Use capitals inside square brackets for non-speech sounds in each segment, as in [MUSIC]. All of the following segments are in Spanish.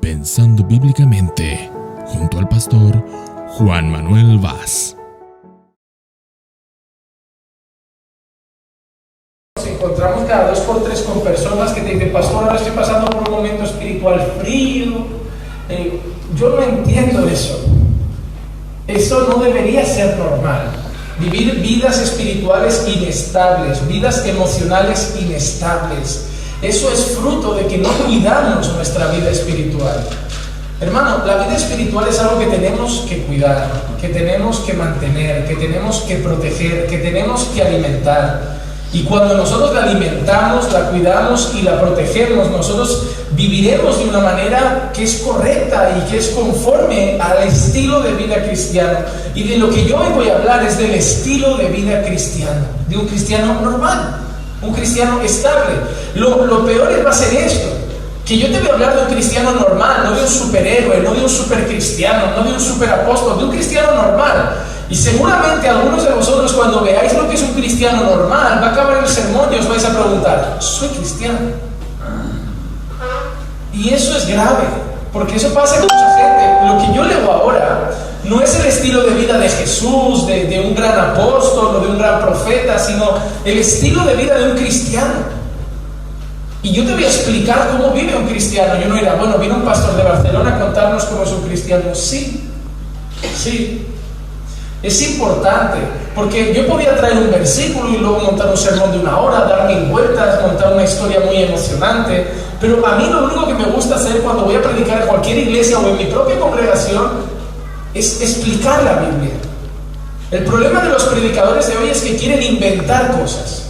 Pensando bíblicamente, junto al pastor Juan Manuel Vaz. Nos encontramos cada dos por tres con personas que te dicen, pastor, ahora estoy pasando por un momento espiritual frío. Eh, yo no entiendo eso. Eso no debería ser normal. Vivir vidas espirituales inestables, vidas emocionales inestables. Eso es fruto de que no cuidamos nuestra vida espiritual. Hermano, la vida espiritual es algo que tenemos que cuidar, que tenemos que mantener, que tenemos que proteger, que tenemos que alimentar. Y cuando nosotros la alimentamos, la cuidamos y la protegemos, nosotros viviremos de una manera que es correcta y que es conforme al estilo de vida cristiano. Y de lo que yo hoy voy a hablar es del estilo de vida cristiano, de un cristiano normal, un cristiano estable. Lo, lo peor va a ser esto, que yo te voy a hablar de un cristiano normal, no de un superhéroe, no de un supercristiano, no de un superapóstol, de un cristiano normal. Y seguramente algunos de vosotros cuando veáis lo que es un cristiano normal, va a acabar el sermón y os vais a preguntar, ¿soy cristiano? Y eso es grave, porque eso pasa con mucha gente. Lo que yo leo ahora no es el estilo de vida de Jesús, de, un gran apóstol o de un gran profeta, sino el estilo de vida de un cristiano. Y yo te voy a explicar cómo vive un cristiano. Yo no era, bueno, vino un pastor de Barcelona a contarnos cómo es un cristiano. Sí, sí. Es importante, porque yo podía traer un versículo y luego montar un sermón de una hora, dar mil vueltas, montar una historia muy emocionante, pero a mí lo único que me gusta hacer cuando voy a predicar en cualquier iglesia o en mi propia congregación es explicar la Biblia. El problema de los predicadores de hoy es que quieren inventar cosas,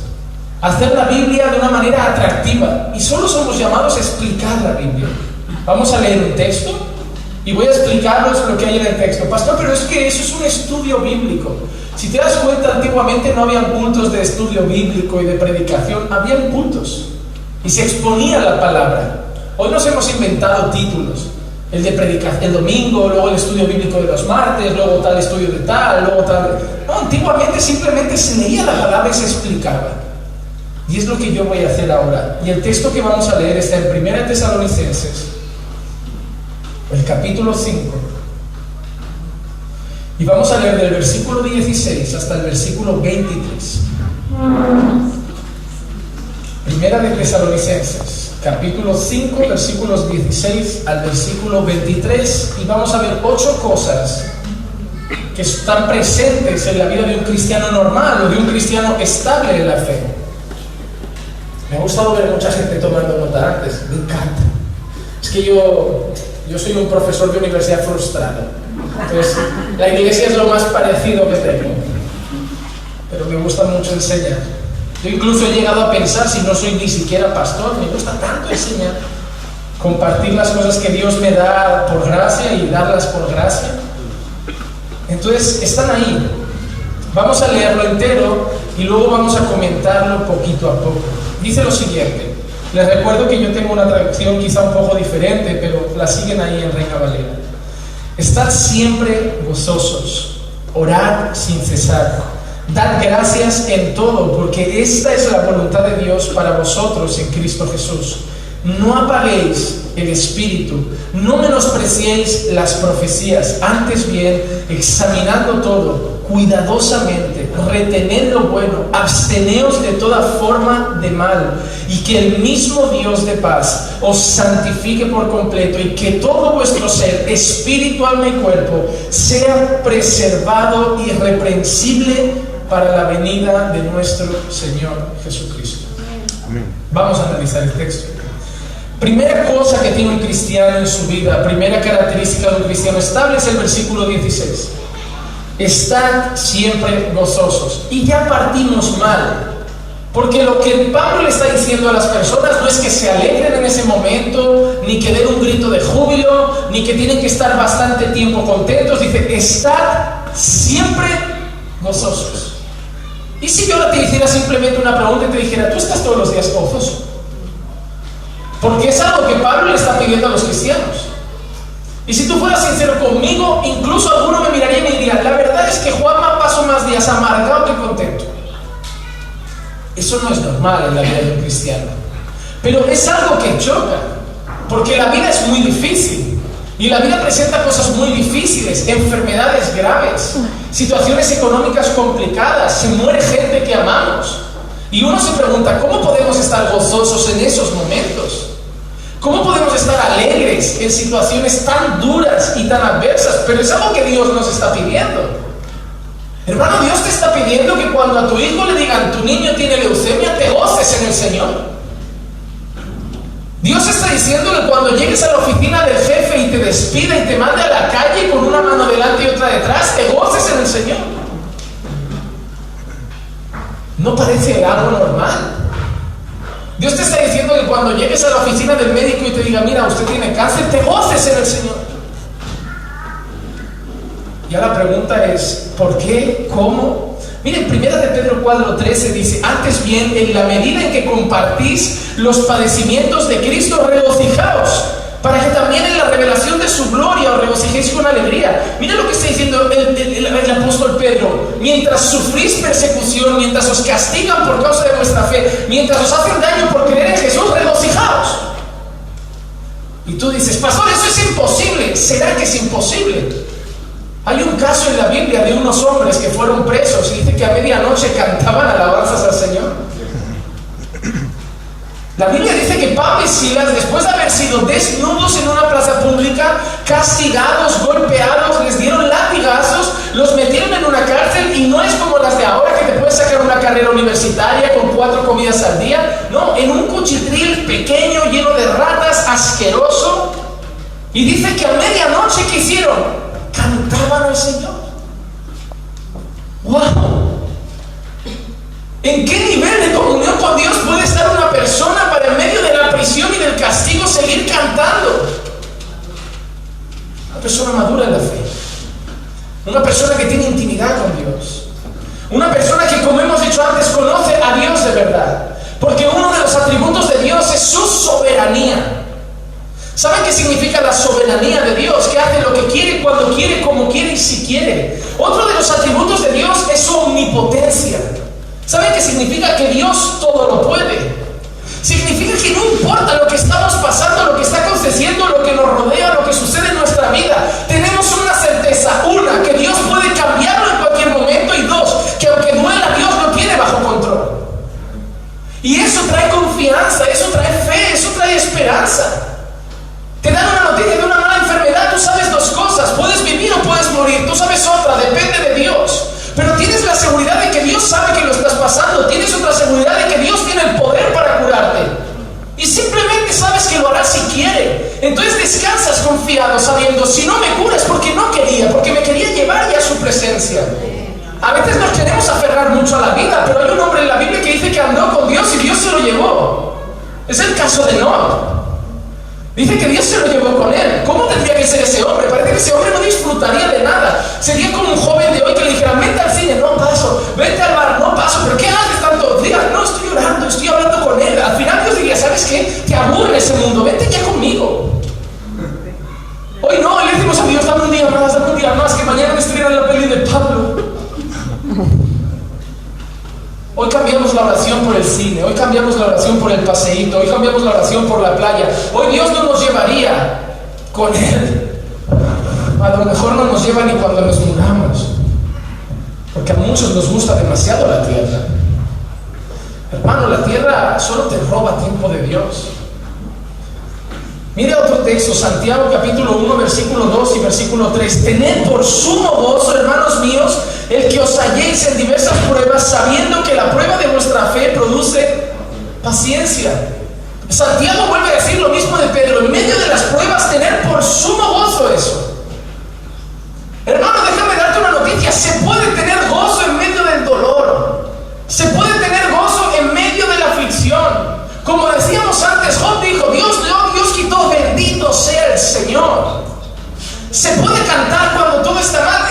hacer la Biblia de una manera atractiva, y solo somos llamados a explicar la Biblia. Vamos a leer un texto y voy a explicaros lo que hay en el texto. Pastor, pero es que eso es un estudio bíblico. Si te das cuenta, antiguamente no habían cultos de estudio bíblico y de predicación, habían cultos. Y se exponía la palabra. Hoy nos hemos inventado títulos. El de predicación el domingo, luego el estudio bíblico de los martes, luego tal estudio de tal, luego tal. No, antiguamente simplemente se leía la palabra y se explicaba. Y es lo que yo voy a hacer ahora. Y el texto que vamos a leer está en 1 Tesalonicenses el capítulo 5. Y vamos a leer del versículo 16 hasta el versículo 23. Primera de Tesalonicenses, capítulo 5, versículos 16 al versículo 23. Y vamos a ver ocho cosas que están presentes en la vida de un cristiano normal o de un cristiano estable en la fe. Me ha gustado ver mucha gente tomando nota antes, me encanta. Es que yo yo soy un profesor de universidad frustrado. Entonces, la iglesia es lo más parecido que tengo. Pero me gusta mucho enseñar. Yo incluso he llegado a pensar, si no soy ni siquiera pastor, me gusta tanto enseñar. Compartir las cosas que Dios me da por gracia y darlas por gracia. Entonces, están ahí. Vamos a leerlo entero y luego vamos a comentarlo poquito a poco. Dice lo siguiente. Les recuerdo que yo tengo una traducción quizá un poco diferente, pero la siguen ahí en Reina Valera. Estad siempre gozosos, orad sin cesar, dad gracias en todo, porque esta es la voluntad de Dios para vosotros en Cristo Jesús. No apaguéis el espíritu, no menospreciéis las profecías, antes bien, examinando todo cuidadosamente, retened lo bueno, absteneos de toda forma de mal, y que el mismo Dios de paz os santifique por completo, y que todo vuestro ser, espíritu, alma y cuerpo, sea preservado irreprensible para la venida de nuestro Señor Jesucristo. Vamos a analizar el texto. Primera cosa que tiene un cristiano en su vida, primera característica de un cristiano estable es el versículo 16. Estad siempre gozosos. Y ya partimos mal. Porque lo que Pablo le está diciendo a las personas no es que se alegren en ese momento, ni que den un grito de júbilo, ni que tienen que estar bastante tiempo contentos. Dice, estad siempre gozosos. Y si yo ahora te hiciera simplemente una pregunta y te dijera, ¿tú estás todos los días gozoso? Porque es algo que Pablo le está pidiendo a los cristianos. Y si tú fueras sincero conmigo, incluso alguno me miraría y me diría, la verdad es que Juanma paso más días amargado que contento. Eso no es normal en la vida de un cristiano. Pero es algo que choca. Porque la vida es muy difícil. Y la vida presenta cosas muy difíciles, enfermedades graves, situaciones económicas complicadas, se muere gente que amamos. Y uno se pregunta, ¿cómo podemos estar gozosos en esos momentos? ¿Cómo podemos estar alegres en situaciones tan duras y tan adversas? Pero es algo que Dios nos está pidiendo. Hermano, Dios te está pidiendo que cuando a tu hijo le digan, tu niño tiene leucemia, te goces en el Señor. Dios está diciendo que cuando llegues a la oficina del jefe y te despida y te mande a la calle con una mano delante y otra detrás, te goces en el Señor. No parece algo normal. Dios te está diciendo que cuando llegues a la oficina del médico y te diga, mira, usted tiene cáncer, te goces en el Señor. Ya la pregunta es, ¿por qué? ¿Cómo? Miren, primera de Pedro 4:13 dice, antes bien, en la medida en que compartís los padecimientos de Cristo, regocijaos, para que también en la revelación de su gloria os regocijéis con alegría. Miren lo que está diciendo el, el, apóstol Pedro, mientras sufrís persecución, mientras os castigan por causa de vuestra fe, mientras os hacen daño por creer en Jesús, regocijaos. Y tú dices, pastor, eso es imposible. ¿Será que es imposible? Hay un caso en la Biblia de unos hombres que fueron presos y dice que a medianoche cantaban alabanzas al Señor. La Biblia dice que Pablo y Silas, después de haber sido desnudos en una plaza pública, castigados, golpeados, les dieron latigazos, los metieron en una cárcel y no es como las de ahora que te puedes sacar una carrera universitaria con cuatro comidas al día. No, en un cuchitril pequeño, lleno de ratas, asqueroso. Y dice que a medianoche, ¿qué hicieron? Cantaban al Señor. ¡Wow! ¿En qué nivel de comunión con Dios puede estar una persona para en medio de la prisión y del castigo seguir cantando? Una persona madura en la fe. Una persona que tiene intimidad con Dios. Una persona que, como hemos dicho antes, conoce a Dios de verdad. Porque uno de los atributos de Dios es su soberanía. ¿Saben qué significa la soberanía de Dios? Que hace lo que quiere, cuando quiere, como quiere y si quiere. Otro de los atributos de Dios es su omnipotencia. ¿Saben qué significa? Que Dios todo lo puede. Significa que no importa lo que estamos pasando, lo que está aconteciendo, lo que nos rodea, lo que sucede en nuestra vida, tenemos una certeza. Una, que Dios puede cambiarlo en cualquier momento. Y dos, que aunque duela, Dios lo tiene bajo control. Y eso trae confianza, eso trae fe, eso trae esperanza. Te dan una noticia de una mala enfermedad, tú sabes dos cosas, puedes vivir o puedes morir, tú sabes otra, depende de Dios. Pero tienes la seguridad de que Dios sabe que lo estás pasando, tienes otra seguridad de que Dios tiene el poder para curarte. Y simplemente sabes que lo hará si quiere. Entonces descansas confiado sabiendo, si no me curas porque no quería, porque me quería llevar ya a su presencia. A veces nos queremos aferrar mucho a la vida, pero hay un hombre en la Biblia que dice que andó con Dios y Dios se lo llevó. Es el caso de Noah. Dice que Dios se lo llevó con él. ¿Cómo tendría que ser ese hombre? Parece que ese hombre no disfrutaría de nada. Sería como un joven de hoy que le dijera, vete al cine, no paso, vete al bar, no paso, pero ¿qué haces tanto? Diga, no, estoy llorando, estoy hablando con él. Al final Dios diría, ¿sabes qué? Te aburre ese mundo, vete ya conmigo. Hoy no, hoy le decimos a Dios, dame un día más, dame un día más, que mañana me estuvieran la peli de Pablo. Hoy cambiamos la oración por el cine, hoy cambiamos la oración por el paseíto, hoy cambiamos la oración por la playa. Hoy Dios no nos llevaría con Él. A lo mejor no nos lleva ni cuando nos muramos. Porque a muchos nos gusta demasiado la tierra. Hermano, la tierra solo te roba tiempo de Dios. Mire otro texto, Santiago capítulo 1, versículo 2 y versículo 3. Tened por sumo gozo, hermanos míos, el que os halléis en diversas pruebas, sabiendo que la prueba de vuestra fe produce paciencia. Santiago vuelve a decir lo mismo de Pedro, en medio de las pruebas, tener por sumo gozo eso. Hermano, déjame darte una noticia, se puede tener gozo en medio del dolor, se puede tener gozo en medio de la aflicción. Como decíamos antes, sea el Señor. Se puede cantar cuando todo está mal.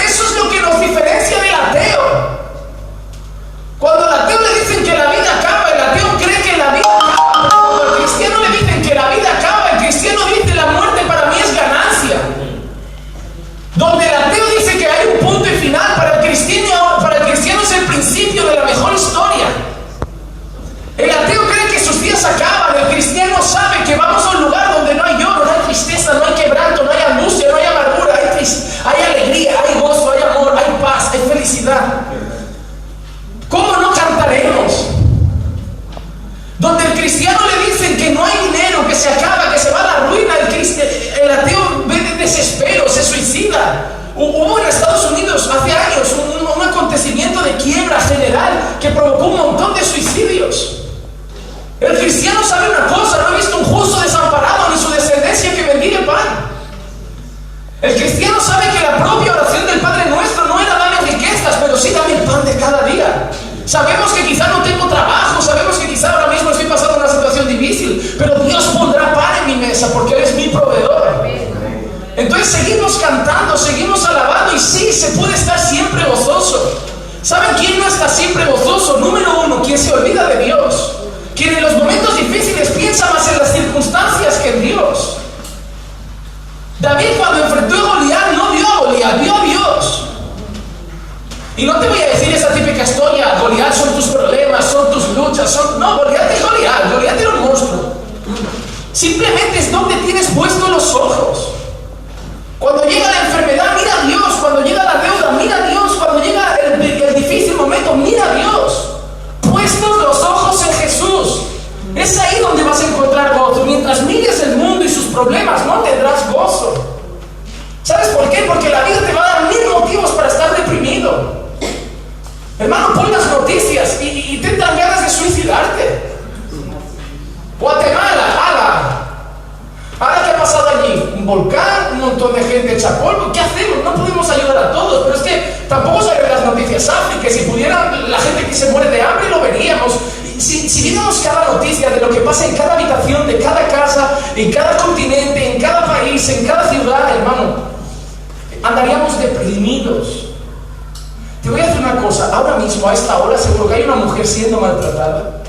Te voy a decir una cosa, ahora mismo, a esta hora, seguro que hay una mujer siendo maltratada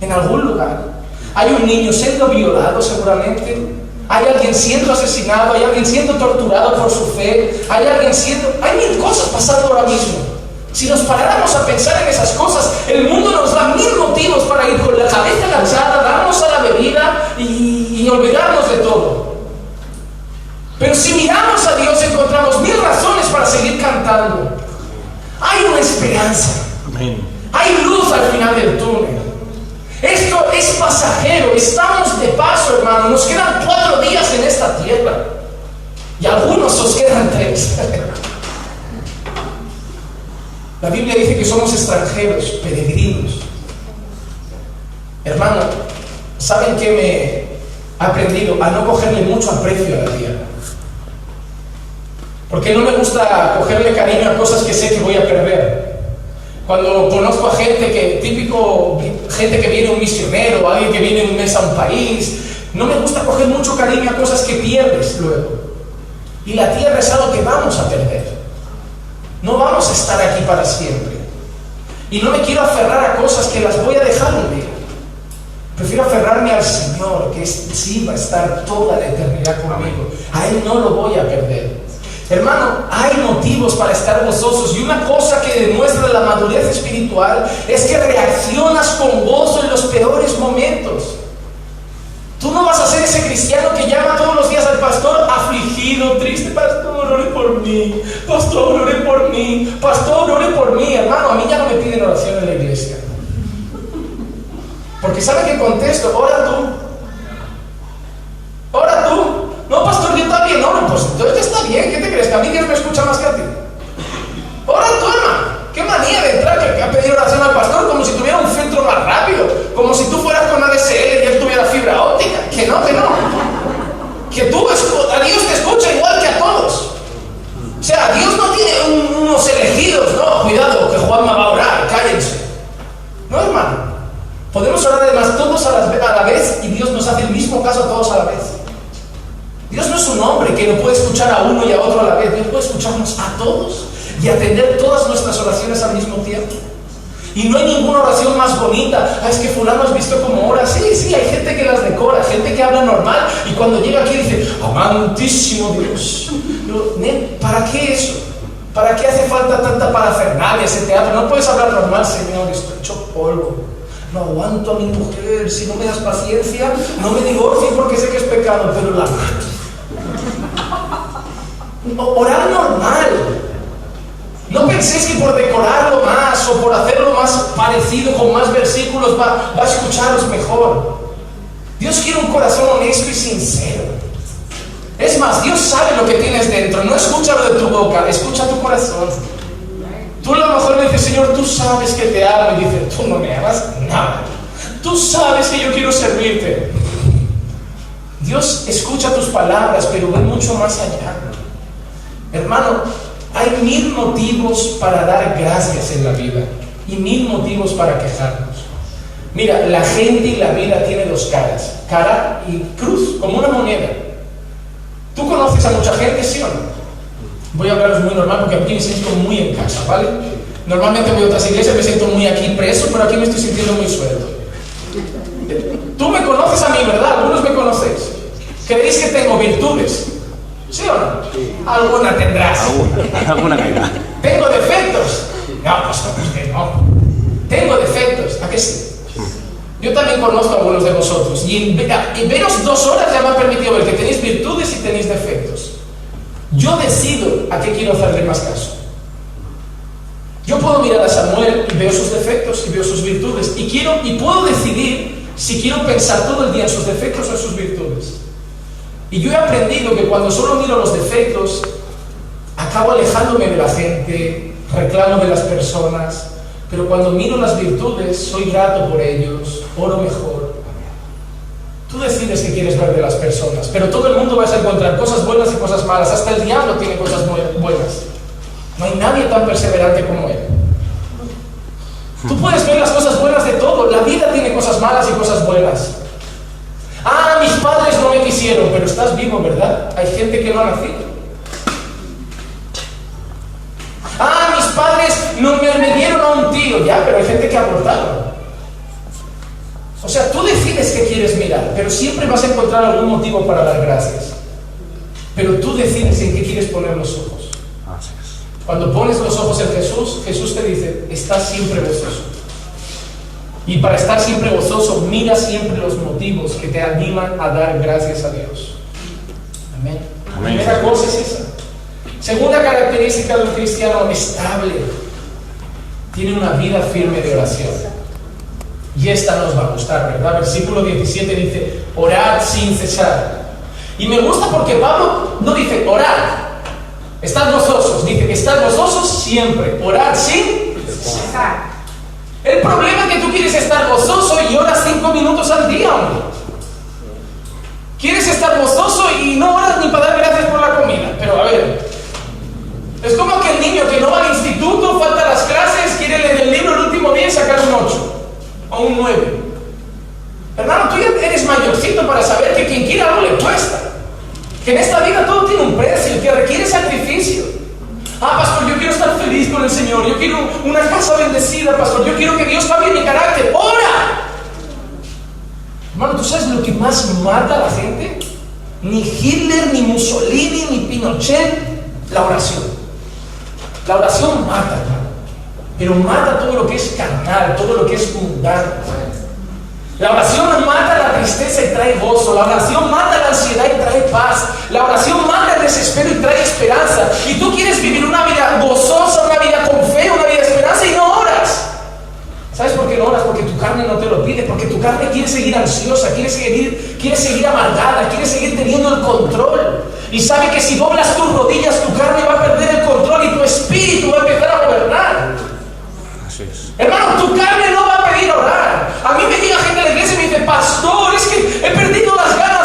en algún lugar. Hay un niño siendo violado seguramente. Hay alguien siendo asesinado, hay alguien siendo torturado por su fe, hay alguien siendo... Hay mil cosas pasando ahora mismo. Si nos paráramos a pensar en esas cosas, el mundo nos da mil motivos para ir con la cabeza agachada, darnos a la bebida y olvidarnos de todo. Pero si miramos a Dios encontramos mil razones para seguir cantando. Hay una esperanza. Hay luz al final del túnel. Esto es pasajero, estamos de paso, hermano. Nos quedan cuatro días en esta tierra. Y algunos os quedan tres. La Biblia dice que somos extranjeros, peregrinos. Hermano, ¿saben qué me he aprendido? A no cogerle mucho aprecio a la tierra. Porque no me gusta cogerle cariño a cosas que sé que voy a perder. Cuando conozco a gente que, típico, gente que viene un misionero, alguien que viene un mes a un país, no me gusta coger mucho cariño a cosas que pierdes luego. Y la tierra es algo que vamos a perder. No vamos a estar aquí para siempre. Y no me quiero aferrar a cosas que las voy a dejar un día. Prefiero aferrarme al Señor, que sí va a estar toda la eternidad conmigo. A Él no lo voy a perder. Hermano, hay motivos para estar gozosos y una cosa que demuestra la madurez espiritual es que reaccionas con gozo en los peores momentos. Tú no vas a ser ese cristiano que llama todos los días al pastor afligido, triste, pastor, ore por mí, pastor, ore por mí, pastor, ore por mí, hermano, a mí ya no me piden oración en la iglesia. Porque ¿sabe qué contesto? Ora tú. Ora tú. No, pastor. Pues entonces está bien. ¿Qué te crees? ¿Que a mí Dios me escucha más que a ti? Ora tú, hermano. Qué manía de entrar que, ha pedido oración al pastor como si tuviera un filtro más rápido. Como si tú fueras con ADSL y él tuviera fibra óptica. Que no, que no. Que tú, a Dios te escucha igual que a todos. O sea, Dios no tiene un, unos elegidos. No, cuidado, que Juanma va a orar. Cállense. No, hermano. Podemos orar además todos a la vez y Dios nos hace el mismo caso a todos a la vez. Dios no es un hombre que no puede escuchar a uno y a otro a la vez. Dios puede escucharnos a todos y atender todas nuestras oraciones al mismo tiempo. Y no hay ninguna oración más bonita. Ah, es que fulano has visto cómo ora. Sí, sí, hay gente que las decora, gente que habla normal y cuando llega aquí dice, amantísimo Dios. Yo, ¿Para qué eso? ¿Para qué hace falta tanta parafernalia ese teatro? No puedes hablar normal, Señor, estoy hecho polvo. No aguanto a mi mujer, si no me das paciencia, no me divorcio porque sé que es pecado, pero la mato. Orar normal. No penséis que por decorarlo más o por hacerlo más parecido con más versículos va, va a escucharos mejor. Dios quiere un corazón honesto y sincero. Es más, Dios sabe lo que tienes dentro. No escucha lo de tu boca, escucha tu corazón. Tú a lo mejor le dices, Señor, tú sabes que te amo. Y dice, tú no me amas nada. Tú sabes que yo quiero servirte. Dios escucha tus palabras, pero ve mucho más allá. Hermano, hay mil motivos para dar gracias en la vida y mil motivos para quejarnos. Mira, la gente y la vida tiene dos caras, cara y cruz, como una moneda. Tú conoces a mucha gente, ¿sí o no? Voy a hablaros muy normal porque aquí me siento muy en casa, ¿vale? Normalmente voy a otras iglesias, me siento muy aquí preso, pero aquí me estoy sintiendo muy suelto. Tú me conoces a mí, ¿verdad? Algunos me conocéis. ¿Creéis que tengo virtudes? ¿Sí o no? Alguna tendrás. Alguna, alguna caerá. ¿Tengo defectos? No, pues no, que no. Tengo defectos, ¿a qué sí? Yo también conozco a algunos de vosotros y y veros dos horas ya me ha permitido ver que tenéis virtudes y tenéis defectos. Yo decido a qué quiero hacerle más caso. Yo puedo mirar a Samuel y veo sus defectos y veo sus virtudes y quiero y puedo decidir si quiero pensar todo el día en sus defectos o en sus virtudes. Y yo he aprendido que cuando solo miro los defectos, acabo alejándome de la gente, reclamo de las personas, pero cuando miro las virtudes, soy grato por ellos, oro mejor. Tú decides qué quieres ver de las personas, pero todo el mundo vas a encontrar cosas buenas y cosas malas, hasta el diablo tiene cosas buenas. No hay nadie tan perseverante como él. Tú puedes ver las cosas buenas de todo, la vida tiene cosas malas y cosas buenas. Ah, mis padres no me quisieron, pero estás vivo, ¿verdad? Hay gente que no ha nacido. Ah, mis padres no me, dieron a un tío, ya, pero hay gente que ha abortado. O sea, tú decides qué quieres mirar, pero siempre vas a encontrar algún motivo para dar gracias. Pero tú decides en qué quieres poner los ojos. Cuando pones los ojos en Jesús, Jesús te dice, estás siempre gozoso. Y para estar siempre gozoso, mira siempre los motivos que te animan a dar gracias a Dios. Amén. Amén. Primera cosa es esa. Segunda característica de un cristiano estable, tiene una vida firme de oración. Y esta nos va a gustar, ¿verdad? Versículo 17 dice, orad sin cesar. Y me gusta porque Pablo no dice orad, estad gozosos, dice estad gozosos siempre, orad sin cesar. El problema es que tú quieres estar gozoso y oras cinco minutos al día. Quieres estar gozoso y no oras ni para dar gracias por la comida. Pero a ver, es como aquel niño que no va al instituto, falta las clases, quiere leer el libro el último día y sacar un 8 o un 9. Hermano, tú ya eres mayorcito para saber que quien quiere algo le cuesta. Que en esta vida todo tiene un precio, que requiere sacrificio. Ah, pastor, yo quiero estar feliz con el Señor. Yo quiero una casa bendecida, pastor. Yo quiero que Dios cambie mi carácter. ¡Ora! Hermano, ¿tú sabes lo que más mata a la gente? Ni Hitler, ni Mussolini, ni Pinochet. La oración. La oración mata, hermano. Pero mata todo lo que es carnal, todo lo que es mundano. La oración mata la tristeza y trae gozo. La oración mata la ansiedad y trae paz. La oración mata el desespero y trae esperanza. Y tú quieres vivir una vida gozosa, una vida con fe, una vida de esperanza y no oras. ¿Sabes por qué no oras? Porque tu carne no te lo pide, porque tu carne quiere seguir ansiosa, quiere seguir, quiere seguir amargada, quiere seguir teniendo el control. Y sabe que si doblas tus rodillas, tu carne va a perder el control y tu espíritu va a empezar a gobernar. Así es. Hermano, tu carne no va a pedir orar. A mí me llega gente de la iglesia y me dice, pastor, es que he perdido las ganas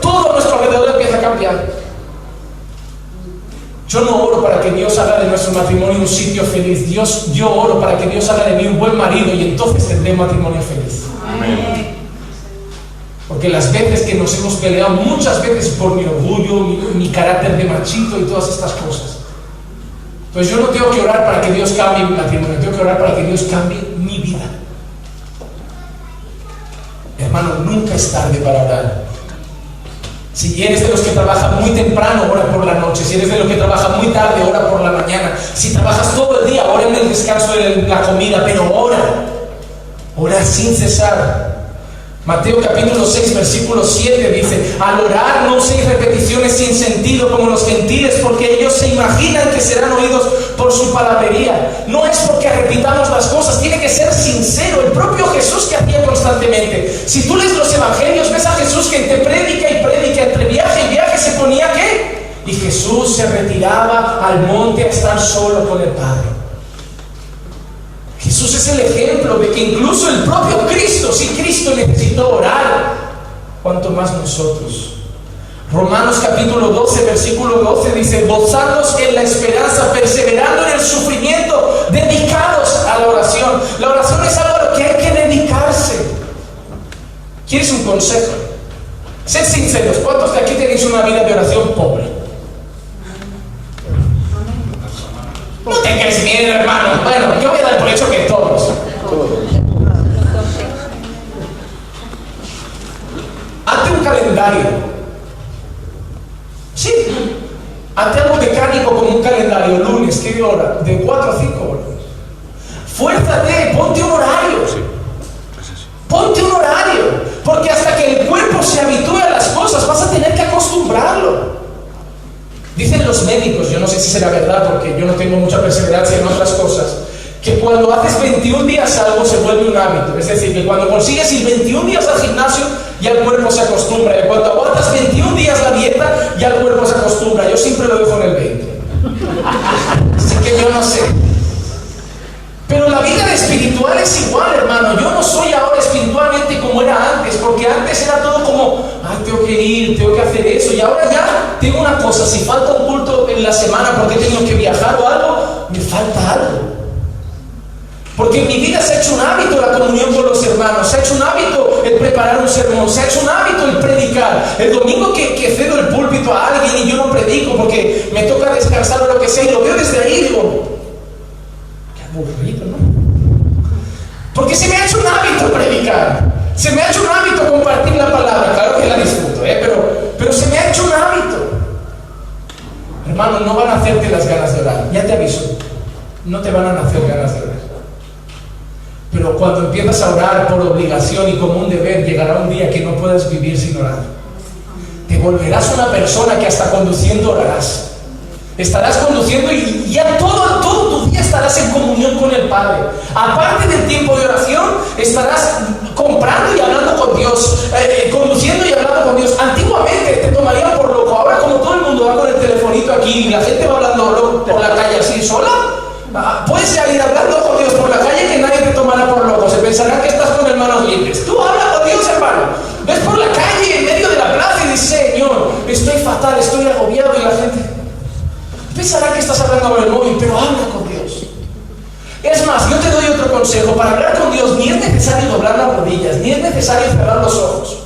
todo nuestro alrededor empieza a cambiar. Yo no oro para que Dios haga de nuestro matrimonio un sitio feliz. Dios, yo oro para que Dios haga de mí un buen marido y entonces tendré matrimonio feliz. Porque las veces que nos hemos peleado, muchas veces por mi orgullo, mi, mi carácter de machito y todas estas cosas. Entonces yo no tengo que orar para que Dios cambie mi matrimonio, tengo que orar para que Dios cambie mi vida. Hermano, nunca es tarde para orar. Si eres de los que trabajan muy temprano, ora por la noche. Si eres de los que trabajan muy tarde, ora por la mañana. Si trabajas todo el día, ora en el descanso de la comida, pero ora. Ora sin cesar. Mateo capítulo 6, versículo 7 dice, al orar no uséis repeticiones sin sentido como los gentiles, porque ellos se imaginan que serán oídos por su palabrería. No es porque repitamos las cosas, tiene que ser sincero. El propio Jesús que hacía constantemente. Si tú lees los evangelios, ves a Jesús que te predica y predica, entre viaje y viaje se ponía qué? Y Jesús se retiraba al monte a estar solo con el Padre. Jesús es el ejemplo de que incluso el propio Cristo, si Cristo necesitó orar, cuanto más nosotros. Romanos capítulo 12, versículo 12 dice, gozados en la esperanza, perseverando en el sufrimiento, dedicados a la oración. La oración es algo a lo que hay que dedicarse. ¿Quieres un consejo? Sed sinceros, ¿cuántos de aquí tenéis una vida de oración pobre? No tengáis miedo, hermano. Bueno, yo voy a dar por hecho que todos. Hazte un calendario. Sí. Hazte algo mecánico como un calendario. Lunes, ¿qué hora? De 4 a 5 horas. Fuérzate, ponte un horario. Ponte un horario. Porque hasta que el cuerpo se habitúe a las cosas, vas a tener que acostumbrarlo. Dicen los médicos, yo no sé si será verdad porque yo no tengo mucha perseverancia en otras cosas, que cuando haces 21 días algo se vuelve un hábito. Es decir, que cuando consigues ir 21 días al gimnasio, ya el cuerpo se acostumbra. Y cuando aguantas 21 días la dieta, ya el cuerpo se acostumbra. Yo siempre lo dejo en el 20. Así que yo no sé. Pero la vida espiritual es igual, tengo que hacer eso. Y ahora ya tengo una cosa, si falta un culto en la semana porque he tenido que viajar o algo, me falta algo. Porque en mi vida se ha hecho un hábito la comunión con los hermanos, se ha hecho un hábito el preparar un sermón, se ha hecho un hábito el predicar. El domingo que, cedo el púlpito a alguien y yo no predico porque me toca descansar o lo que sea, y lo veo desde ahí y digo, aburrido, ¿no? Porque se me ha hecho un hábito predicar, se me ha hecho un hábito compartir la palabra, claro que la disfruto, ¿eh? pero, pero se me ha hecho un hábito. Hermano, no van a hacerte las ganas de orar, ya te aviso, no te van a nacer ganas de orar. Pero cuando empiezas a orar por obligación y como un deber, llegará un día que no puedas vivir sin orar. Te volverás una persona que hasta conduciendo orarás. Estarás conduciendo y ya todo, todo tu día estarás en comunión con el Padre. Aparte del tiempo de oración, estarás comprando y hablando con Dios, eh, conduciendo y hablando con Dios. Antiguamente te tomarían por loco. Ahora como todo el mundo va con el telefonito aquí y la gente va hablando por la calle así sola, ah, puedes salir hablando con Dios por la calle que nadie te tomará por loco. Se pensarán que estás con hermanos libres. Tú habla con Dios, hermano. Ves por la calle en medio de la plaza y dices, Señor, estoy fatal, estoy agobiado y la gente pensará que estás hablando con el móvil, pero habla con Dios. Es más, yo te doy otro consejo. Para hablar con Dios ni es necesario doblar las rodillas, ni es necesario cerrar los ojos.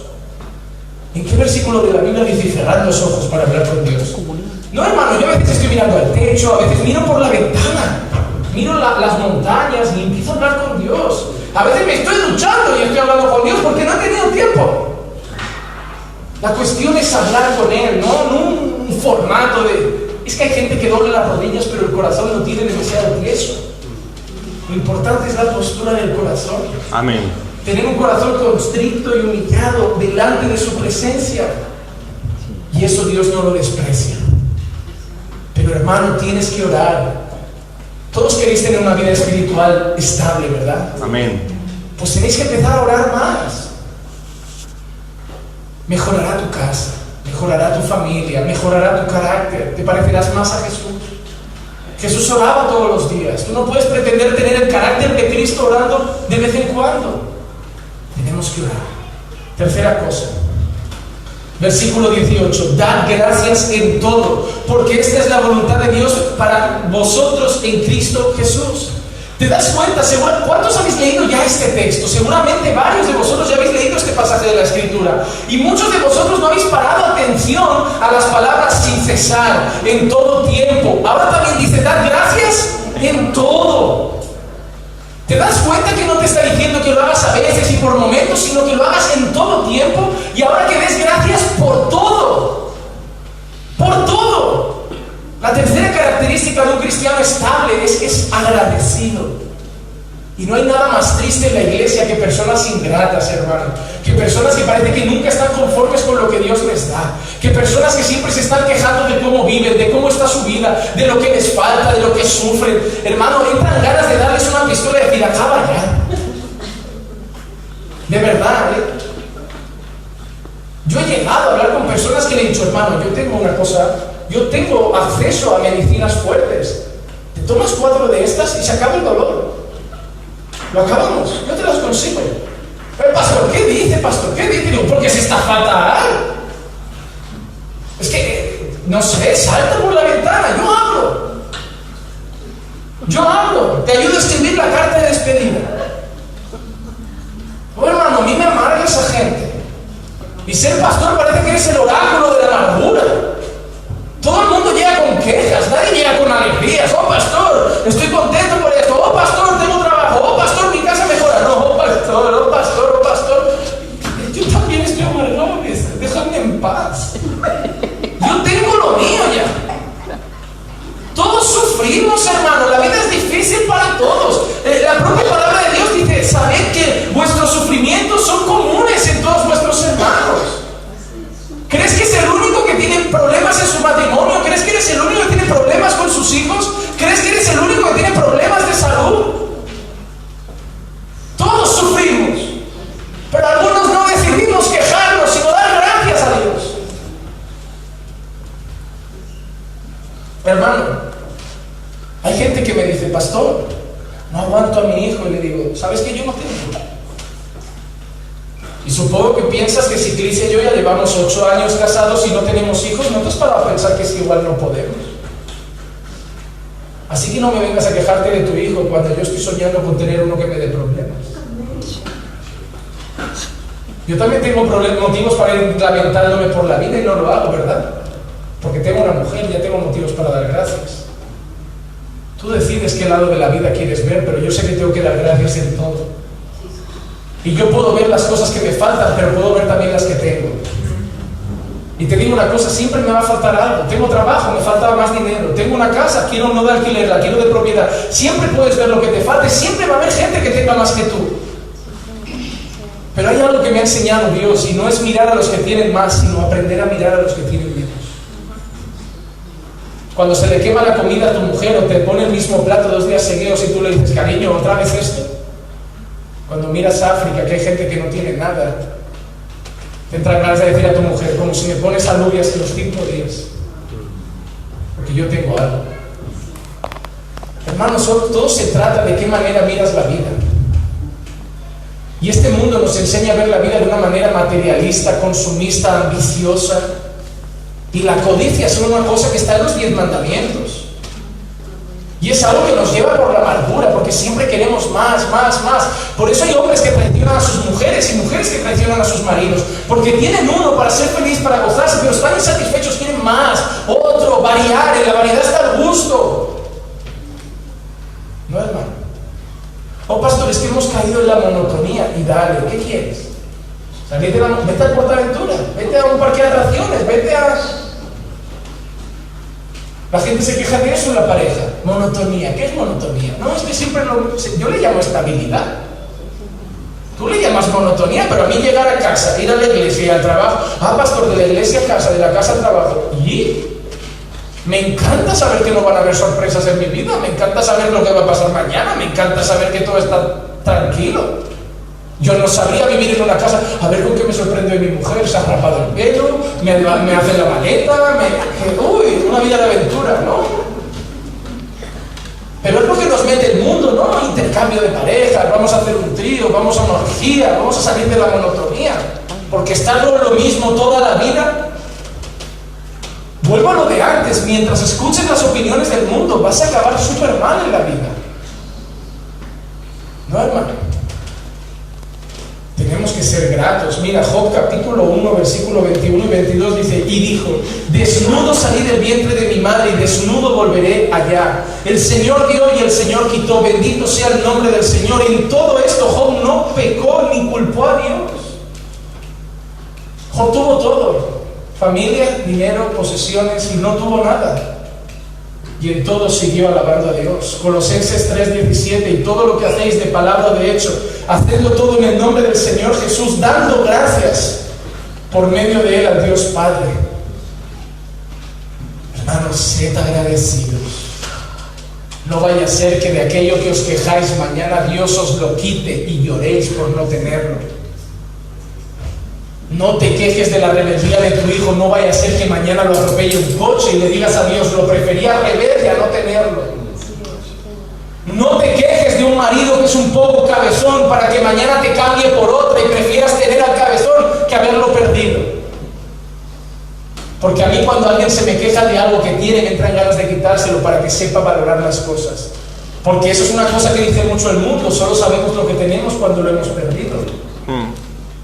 ¿En qué versículo de la Biblia dice cerrar los ojos para hablar con Dios? No, hermano, yo a veces estoy mirando al techo, a veces miro por la ventana, miro la- las montañas y empiezo a hablar con Dios. A veces me estoy duchando y estoy hablando con Dios porque no he tenido tiempo. La cuestión es hablar con Él, no, un formato de... Es que hay gente que dobla las rodillas pero el corazón lo tiene demasiado tieso. Lo importante es la postura del corazón. Amén. Tener un corazón constricto y humillado delante de su presencia. Y eso Dios no lo desprecia. Pero hermano, tienes que orar. Todos queréis tener una vida espiritual estable, ¿verdad? Amén. Pues tenéis que empezar a orar más. Mejorará tu casa, mejorará tu familia, mejorará tu carácter, te parecerás más a Jesús. Jesús oraba todos los días. Tú no puedes pretender tener el carácter de Cristo orando de vez en cuando. Tenemos que orar. Tercera cosa. Versículo 18. Dad gracias en todo, porque esta es la voluntad de Dios para vosotros en Cristo Jesús. ¿Te das cuenta? ¿Cuántos habéis leído ya este texto? Seguramente varios de vosotros ya habéis leído este pasaje de la Escritura. Y muchos de vosotros no habéis parado atención a las palabras sin cesar, en todo tiempo. Ahora también dice, dad gracias en todo. ¿Te das cuenta que no te está diciendo que lo hagas a veces y por momentos, sino que lo hagas en todo tiempo? Y ahora que des gracias por todo. Por todo. La tercera característica de un cristiano estable es que es agradecido. Y no hay nada más triste en la iglesia que personas ingratas, hermano. Que personas que parece que nunca están conformes con lo que Dios les da. Que personas que siempre se están quejando de cómo viven, de cómo está su vida, de lo que les falta, de lo que sufren. Hermano, entran ganas de darles una pistola y decir, acaba ya. De verdad, ¿eh? Yo he llegado a hablar con personas que le he dicho, hermano, yo tengo una cosa, yo tengo acceso a medicinas fuertes. Te tomas cuatro de estas y se acaba el dolor. Lo acabamos, yo te las consigo. Pero pastor, ¿qué dice, pastor? ¿Qué dice? Porque se está fatal. Es que, no sé, salta por la ventana, yo hablo. Yo hablo, te ayudo a escribir la carta de despedida. Oh, hermano, a mí me amarga esa gente. Y ser pastor parece que eres el oráculo de la amargura. Todo el mundo llega con quejas, nadie llega con alegrías. Oh, pastor, estoy contento por esto. Oh, pastor, tengo trabajo. Oh, pastor, mi casa mejora. No, oh, pastor, oh, pastor, oh, pastor. Yo también estoy amargado, déjame en paz. Yo tengo lo mío ya. Todos sufrimos, hermano. La vida es difícil para todos. Eh, La propia palabra de Dios dice, sabed que vuestros sufrimientos son comunes en todos vuestros hermanos. ¿Crees que es problemas en su matrimonio? ¿Crees que eres el único que tiene problemas con sus hijos? ¿Crees que eres el único que tiene problemas de salud? Todos sufrimos. Pero algunos no decidimos quejarnos, sino dar gracias a Dios. Hermano, hay gente que me dice, pastor, no aguanto a mi hijo y le digo, ¿sabes que yo no tengo? Supongo que piensas que si Cris y yo ya llevamos ocho años casados y no tenemos hijos, no te has parado a pensar que es igual no podemos. Así que no me vengas a quejarte de tu hijo cuando yo estoy soñando con tener uno que me dé problemas. Yo también tengo motivos para ir lamentándome por la vida y no lo hago, ¿verdad? Porque tengo una mujer, ya tengo motivos para dar gracias. Tú decides qué lado de la vida quieres ver, pero yo sé que tengo que dar gracias en todo. Y yo puedo ver las cosas que me faltan, pero puedo ver también las que tengo. Y te digo una cosa, siempre me va a faltar algo. Tengo trabajo, me falta más dinero. Tengo una casa, quiero no de alquiler, la quiero de propiedad. Siempre puedes ver lo que te falta siempre va a haber gente que tenga más que tú. Pero hay algo que me ha enseñado Dios y no es mirar a los que tienen más, sino aprender a mirar a los que tienen menos. Cuando se le quema la comida a tu mujer o te pone el mismo plato dos días seguidos y tú le dices, cariño, otra vez esto. Cuando miras África, que hay gente que no tiene nada, te entran ganas de decir a tu mujer, como si me pones alubias en los cinco días. Porque yo tengo algo. Hermanos, todo se trata de qué manera miras la vida. Y este mundo nos enseña a ver la vida de una manera materialista, consumista, ambiciosa. Y la codicia es una cosa que está en los diez mandamientos. Y es algo que nos lleva por la amargura, porque siempre queremos más, más, más. Por eso hay hombres que traicionan a sus mujeres y mujeres que traicionan a sus maridos, porque tienen uno para ser feliz, para gozarse, pero están insatisfechos, quieren más, otro, variar, en la variedad está el gusto. No, hermano. Oh, pastor, es que hemos caído en la monotonía. Y dale, ¿qué quieres? Salir de la, vete a Portaventura, vete a un parque de atracciones, vete a la gente se queja de eso en la pareja. Monotonía. ¿Qué es monotonía? No, es que siempre lo, yo le llamo estabilidad. Tú le llamas monotonía, pero a mí llegar a casa, ir a la iglesia y al trabajo, ah, pastor, de la iglesia a casa, de la casa al trabajo, y me encanta saber que no van a haber sorpresas en mi vida, me encanta saber lo que va a pasar mañana, me encanta saber que todo está tranquilo. Yo no sabría vivir en una casa, a ver con qué me sorprende mi mujer, se ha rapado el pelo, me, me hace la maleta, me, uy, una vida de aventura, ¿no? Pero es porque nos mete el mundo, ¿no? Intercambio de parejas, vamos a hacer un trío, vamos a una orgía, vamos a salir de la monotonía. Porque estar lo mismo toda la vida. Vuelvo a lo de antes, mientras escuches las opiniones del mundo, vas a acabar súper mal en la vida. ¿No, hermano? Tenemos que ser gratos. Mira, Job capítulo 1, versículo 21 y 22 dice, y dijo, desnudo salí del vientre de mi madre y desnudo volveré allá. El Señor dio y el Señor quitó, bendito sea el nombre del Señor. En todo esto Job no pecó ni culpó a Dios. Job tuvo todo, familia, dinero, posesiones y no tuvo nada y en todo siguió alabando a Dios. Colosenses 3:17, y todo lo que hacéis de palabra de hecho, hacedlo todo en el nombre del Señor Jesús, dando gracias por medio de Él al Dios Padre. Hermanos, sed agradecidos. No vaya a ser que de aquello que os quejáis mañana Dios os lo quite y lloréis por no tenerlo. No te quejes de la rebeldía de tu hijo, no vaya a ser que mañana lo atropelle un coche y le digas a Dios, lo prefería rebelde a no tenerlo. No te quejes de un marido que es un poco cabezón para que mañana te cambie por otra y prefieras tener al cabezón que haberlo perdido. Porque a mí cuando alguien se me queja de algo que tiene, me entran ganas de quitárselo para que sepa valorar las cosas. Porque eso es una cosa que dice mucho el mundo, solo sabemos lo que tenemos cuando lo hemos perdido.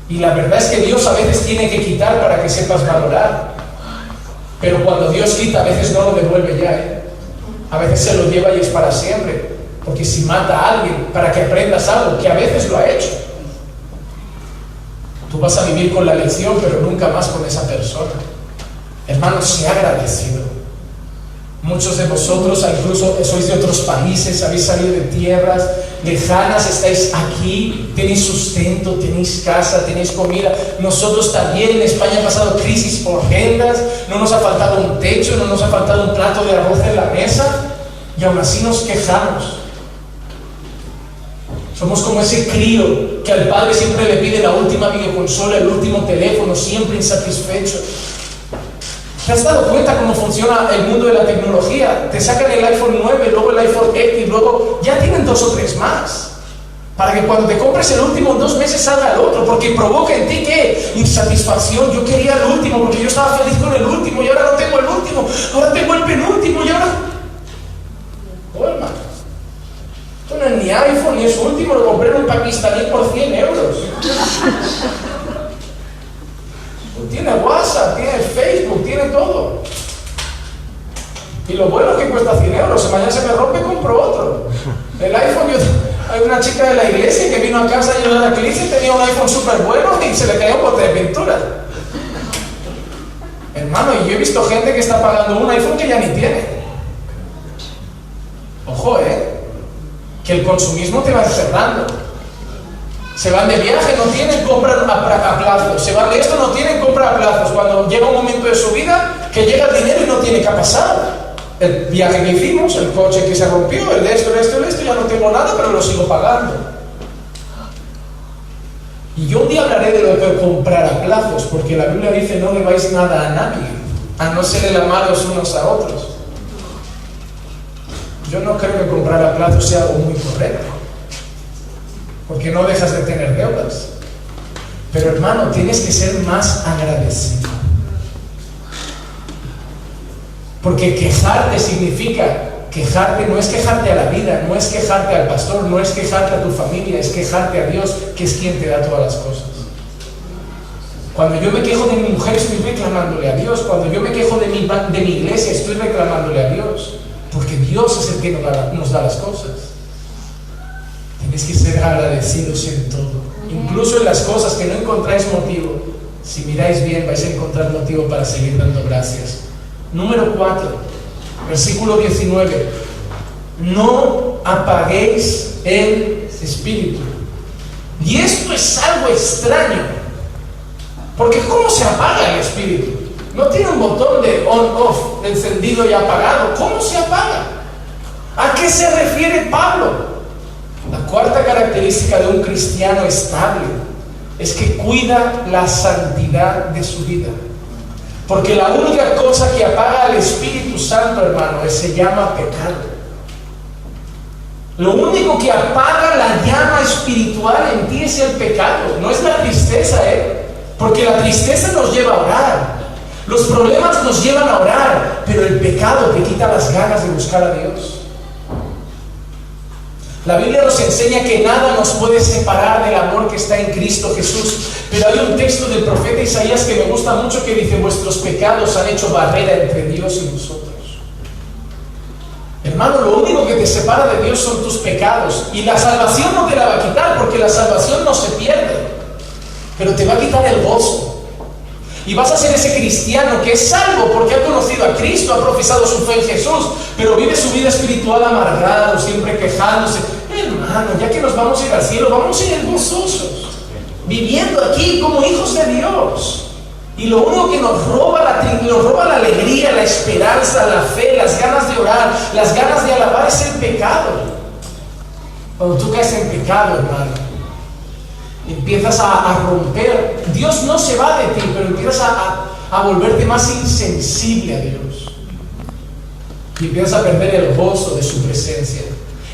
Y la verdad es que Dios a veces tiene que quitar para que sepas valorar. Pero cuando Dios quita, a veces no lo devuelve ya. ¿eh? A veces se lo lleva y es para siempre. Porque si mata a alguien para que aprendas algo, que a veces lo ha hecho, tú vas a vivir con la lección, pero nunca más con esa persona. Hermano, sea agradecido. Muchos de vosotros, incluso sois de otros países, habéis salido de tierras lejanas, estáis aquí, tenéis sustento, tenéis casa, tenéis comida. Nosotros también en España ha pasado crisis horrendas, no nos ha faltado un techo, no nos ha faltado un plato de arroz en la mesa y aún así nos quejamos. Somos como ese crío que al padre siempre le pide la última videoconsola, el último teléfono, siempre insatisfecho. ¿Te has dado cuenta cómo funciona el mundo de la tecnología? Te sacan el iPhone 9, luego el iPhone X, luego ya tienen dos o tres más. Para que cuando te compres el último en dos meses salga el otro, porque provoca en ti qué? Insatisfacción. Yo quería el último porque yo estaba feliz con el último y ahora no tengo el último, ahora tengo el penúltimo y ahora. Hermano. Esto no es ni iPhone ni es último, lo compré en un pakistaní por 100 euros. Tiene WhatsApp, tiene Facebook, tiene todo. Y lo bueno es que cuesta 100 euros. Si mañana se me rompe, compro otro. El iPhone, [LAUGHS] hay una chica de la iglesia que vino a casa y yo de la iglesia y tenía un iPhone súper bueno y se le cayó un bote de pintura. Hermano, y yo he visto gente que está pagando un iPhone que ya ni tiene. Ojo, ¿eh? Que el consumismo te va encerrando. Se van de viaje, no tienen, compran a, plazos. Se van de esto, no tienen, compran a plazos. Cuando llega un momento de su vida que llega el dinero y no tiene que pasar. El viaje que hicimos, el coche que se rompió, el de esto, el de esto, el de esto, ya no tengo nada, pero lo sigo pagando. Y yo un día hablaré de lo de comprar a plazos, porque la Biblia dice no debáis nada a nadie, a no ser el amados unos a otros. Yo no creo que comprar a plazos sea algo muy correcto porque no dejas de tener deudas. Pero hermano, tienes que ser más agradecido. Porque quejarte significa quejarte no es quejarte a la vida, no es quejarte al pastor, no es quejarte a tu familia, es quejarte a Dios, que es quien te da todas las cosas. Cuando yo me quejo de mi mujer, estoy reclamándole a Dios. Cuando yo me quejo de mi, de mi iglesia, estoy reclamándole a Dios. Porque Dios es el que nos da, nos da las cosas. Tienes que ser agradecidos en todo. Incluso en las cosas que no encontráis motivo. Si miráis bien, vais a encontrar motivo para seguir dando gracias. Número 4, versículo 19. No apaguéis el espíritu. Y esto es algo extraño. Porque ¿cómo se apaga el espíritu? No tiene un botón de on-off, encendido y apagado. ¿Cómo se apaga? ¿A qué se refiere Pablo? Cuarta característica de un cristiano estable es que cuida la santidad de su vida. Porque la única cosa que apaga al Espíritu Santo, hermano, es, se llama pecado. Lo único que apaga la llama espiritual en ti es el pecado, no es la tristeza, ¿eh? Porque la tristeza nos lleva a orar. Los problemas nos llevan a orar, pero el pecado te quita las ganas de buscar a Dios. La Biblia nos enseña que nada nos puede separar del amor que está en Cristo Jesús. Pero hay un texto del profeta Isaías que me gusta mucho que dice, vuestros pecados han hecho barrera entre Dios y vosotros. Hermano, lo único que te separa de Dios son tus pecados. Y la salvación no te la va a quitar porque la salvación no se pierde pero te va a quitar el gozo. Y vas a ser ese cristiano que es salvo porque ha conocido a Cristo, ha profesado su fe en Jesús, pero vive su vida espiritual amargado, siempre quejándose. Hermano, ya que nos vamos a ir al cielo, vamos a ir gozosos, viviendo aquí como hijos de Dios. Y lo único que nos roba, la, nos roba la alegría, la esperanza, la fe, las ganas de orar, las ganas de alabar es el pecado. Cuando tú caes en pecado, hermano, empiezas a, romper. Dios no se va de ti, pero empiezas a, volverte más insensible a Dios. Y empiezas a perder el gozo de su presencia.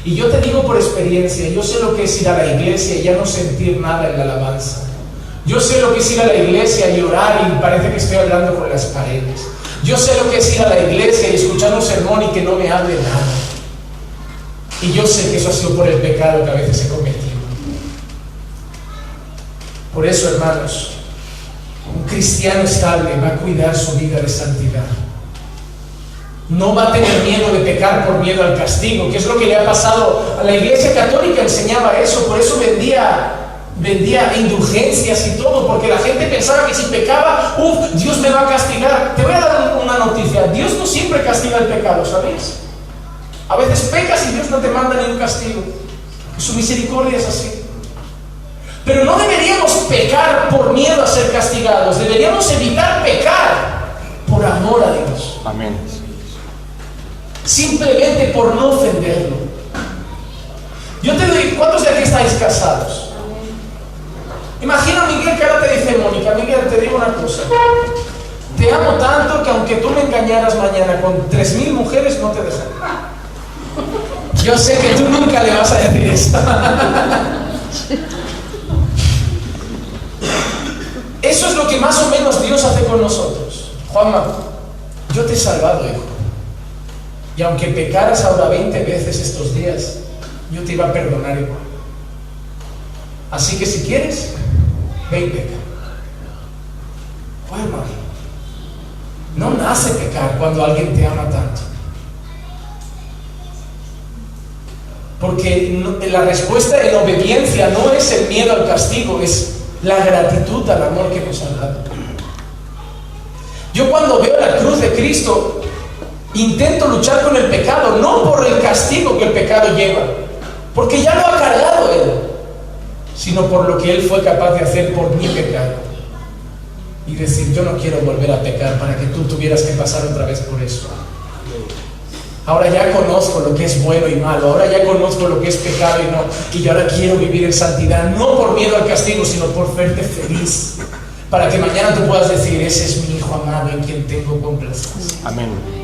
Y yo te digo por experiencia, yo sé lo que es ir a la iglesia y ya no sentir nada en la alabanza. Yo sé lo que es ir a la iglesia y orar y parece que estoy hablando con las paredes. Yo sé lo que es ir a la iglesia y escuchar un sermón y que no me hable nada. Y yo sé que eso ha sido por el pecado que a veces he cometido. Por eso, hermanos, un cristiano estable va a cuidar su vida de santidad. No va a tener miedo de pecar por miedo al castigo, que es lo que le ha pasado a la iglesia católica, enseñaba eso, por eso vendía vendía indulgencias y todo, porque la gente pensaba que si pecaba, uff, Dios me va a castigar. Te voy a dar una noticia, Dios no siempre castiga el pecado, ¿sabéis? A veces pecas y Dios no te manda ningún castigo. Su misericordia es así. Pero no deberíamos pecar por miedo a ser castigados, deberíamos evitar pecar por amor a Dios. Amén. Simplemente por no ofenderlo. Yo te doy, ¿cuántos de aquí estáis casados? Imagina a Miguel que ahora te dice Mónica, Miguel, te digo una cosa. Te amo tanto que aunque tú me engañaras mañana con tres mil mujeres, no te dejaré. Yo sé que tú nunca le vas a decir esto. [LAUGHS] Eso es lo que más o menos Dios hace con nosotros. Juanma, yo te he salvado, hijo. Y aunque pecaras ahora 20 veces estos días, yo te iba a perdonar igual. Así que si quieres, ve y peca. Juanma, no nace pecar cuando alguien te ama tanto. Porque la respuesta en obediencia no es el miedo al castigo, es la gratitud al amor que nos ha dado. Yo cuando veo la cruz de Cristo, intento luchar con el pecado, no por el castigo que el pecado lleva, porque ya lo ha cargado Él, sino por lo que Él fue capaz de hacer por mi pecado. Y decir, yo no quiero volver a pecar para que tú tuvieras que pasar otra vez por eso. Ahora ya conozco lo que es bueno y malo. Ahora ya conozco lo que es pecado y no. Y yo ahora quiero vivir en santidad, no por miedo al castigo, sino por verte feliz. Para que mañana tú puedas decir, ese es mi hijo amado en quien tengo complacencia. Amén.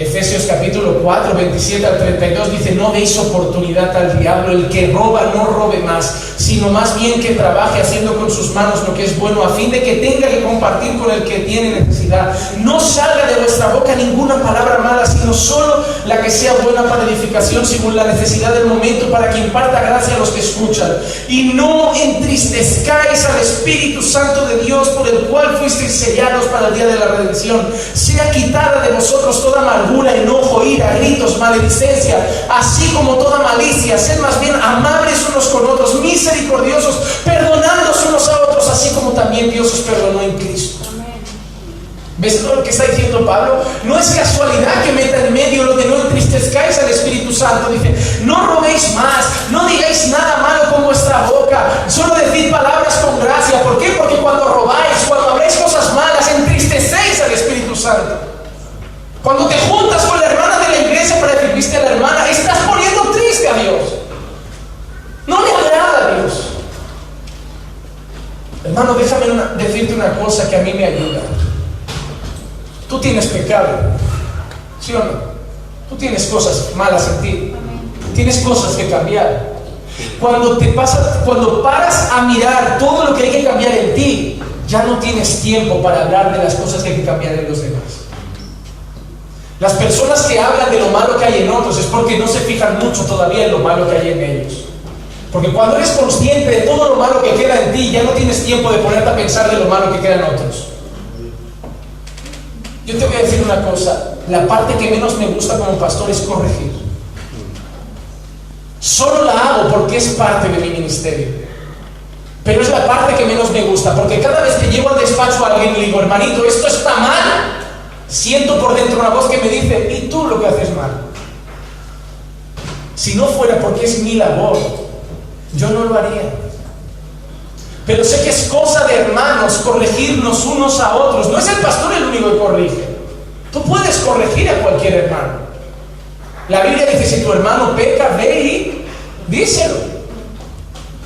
Efesios capítulo 4, 27 al 32 dice, no deis oportunidad al diablo, el que roba no robe más, sino más bien que trabaje haciendo con sus manos lo que es bueno, a fin de que tenga que compartir con el que tiene necesidad. No salga de vuestra boca ninguna palabra mala, sino solo la que sea buena para edificación según la necesidad del momento, para que imparta gracia a los que escuchan. Y no entristezcáis al Espíritu Santo de Dios, por el cual fuisteis sellados para el día de la redención. Sea quitada de vosotros toda enojo, ira, gritos, maledicencia, así como toda malicia. Sed más bien amables unos con otros, misericordiosos, perdonándoos unos a otros, así como también Dios os perdonó en Cristo. ¿Ves lo que está diciendo Pablo? No es casualidad que meta en medio lo de no entristezcáis al Espíritu Santo. Dice, no robéis más, no digáis nada malo con vuestra boca, solo decid palabras con gracia. ¿Por qué? Porque cuando robáis, cuando habláis cosas malas, entristecéis al Espíritu Santo. Cuando te juntas con la hermana de la iglesia para decir, viste a la hermana, estás poniendo triste a Dios. No le agrada a Dios. Hermano, déjame decirte una cosa que a mí me ayuda. Tú tienes pecado, ¿sí o no? Tú tienes cosas malas en ti. Tienes cosas que cambiar. Cuando te pasas, cuando paras a mirar todo lo que hay que cambiar en ti, ya no tienes tiempo para hablar de las cosas que hay que cambiar en los demás. Las personas que hablan de lo malo que hay en otros es porque no se fijan mucho todavía en lo malo que hay en ellos. Porque cuando eres consciente de todo lo malo que queda en ti, ya no tienes tiempo de ponerte a pensar de lo malo que queda en otros. Yo te voy a decir una cosa, la parte que menos me gusta como pastor es corregir. Solo la hago porque es parte de mi ministerio. Pero es la parte que menos me gusta, porque cada vez que llego al despacho a alguien y le digo, hermanito, esto está mal, siento por dentro una voz que me dice, ¿y tú lo que haces mal? Si no fuera porque es mi labor, yo no lo haría. Pero sé que es cosa de hermanos corregirnos unos a otros. No es el pastor el único que corrige. Tú puedes corregir a cualquier hermano. La Biblia dice, si tu hermano peca, ve y díselo.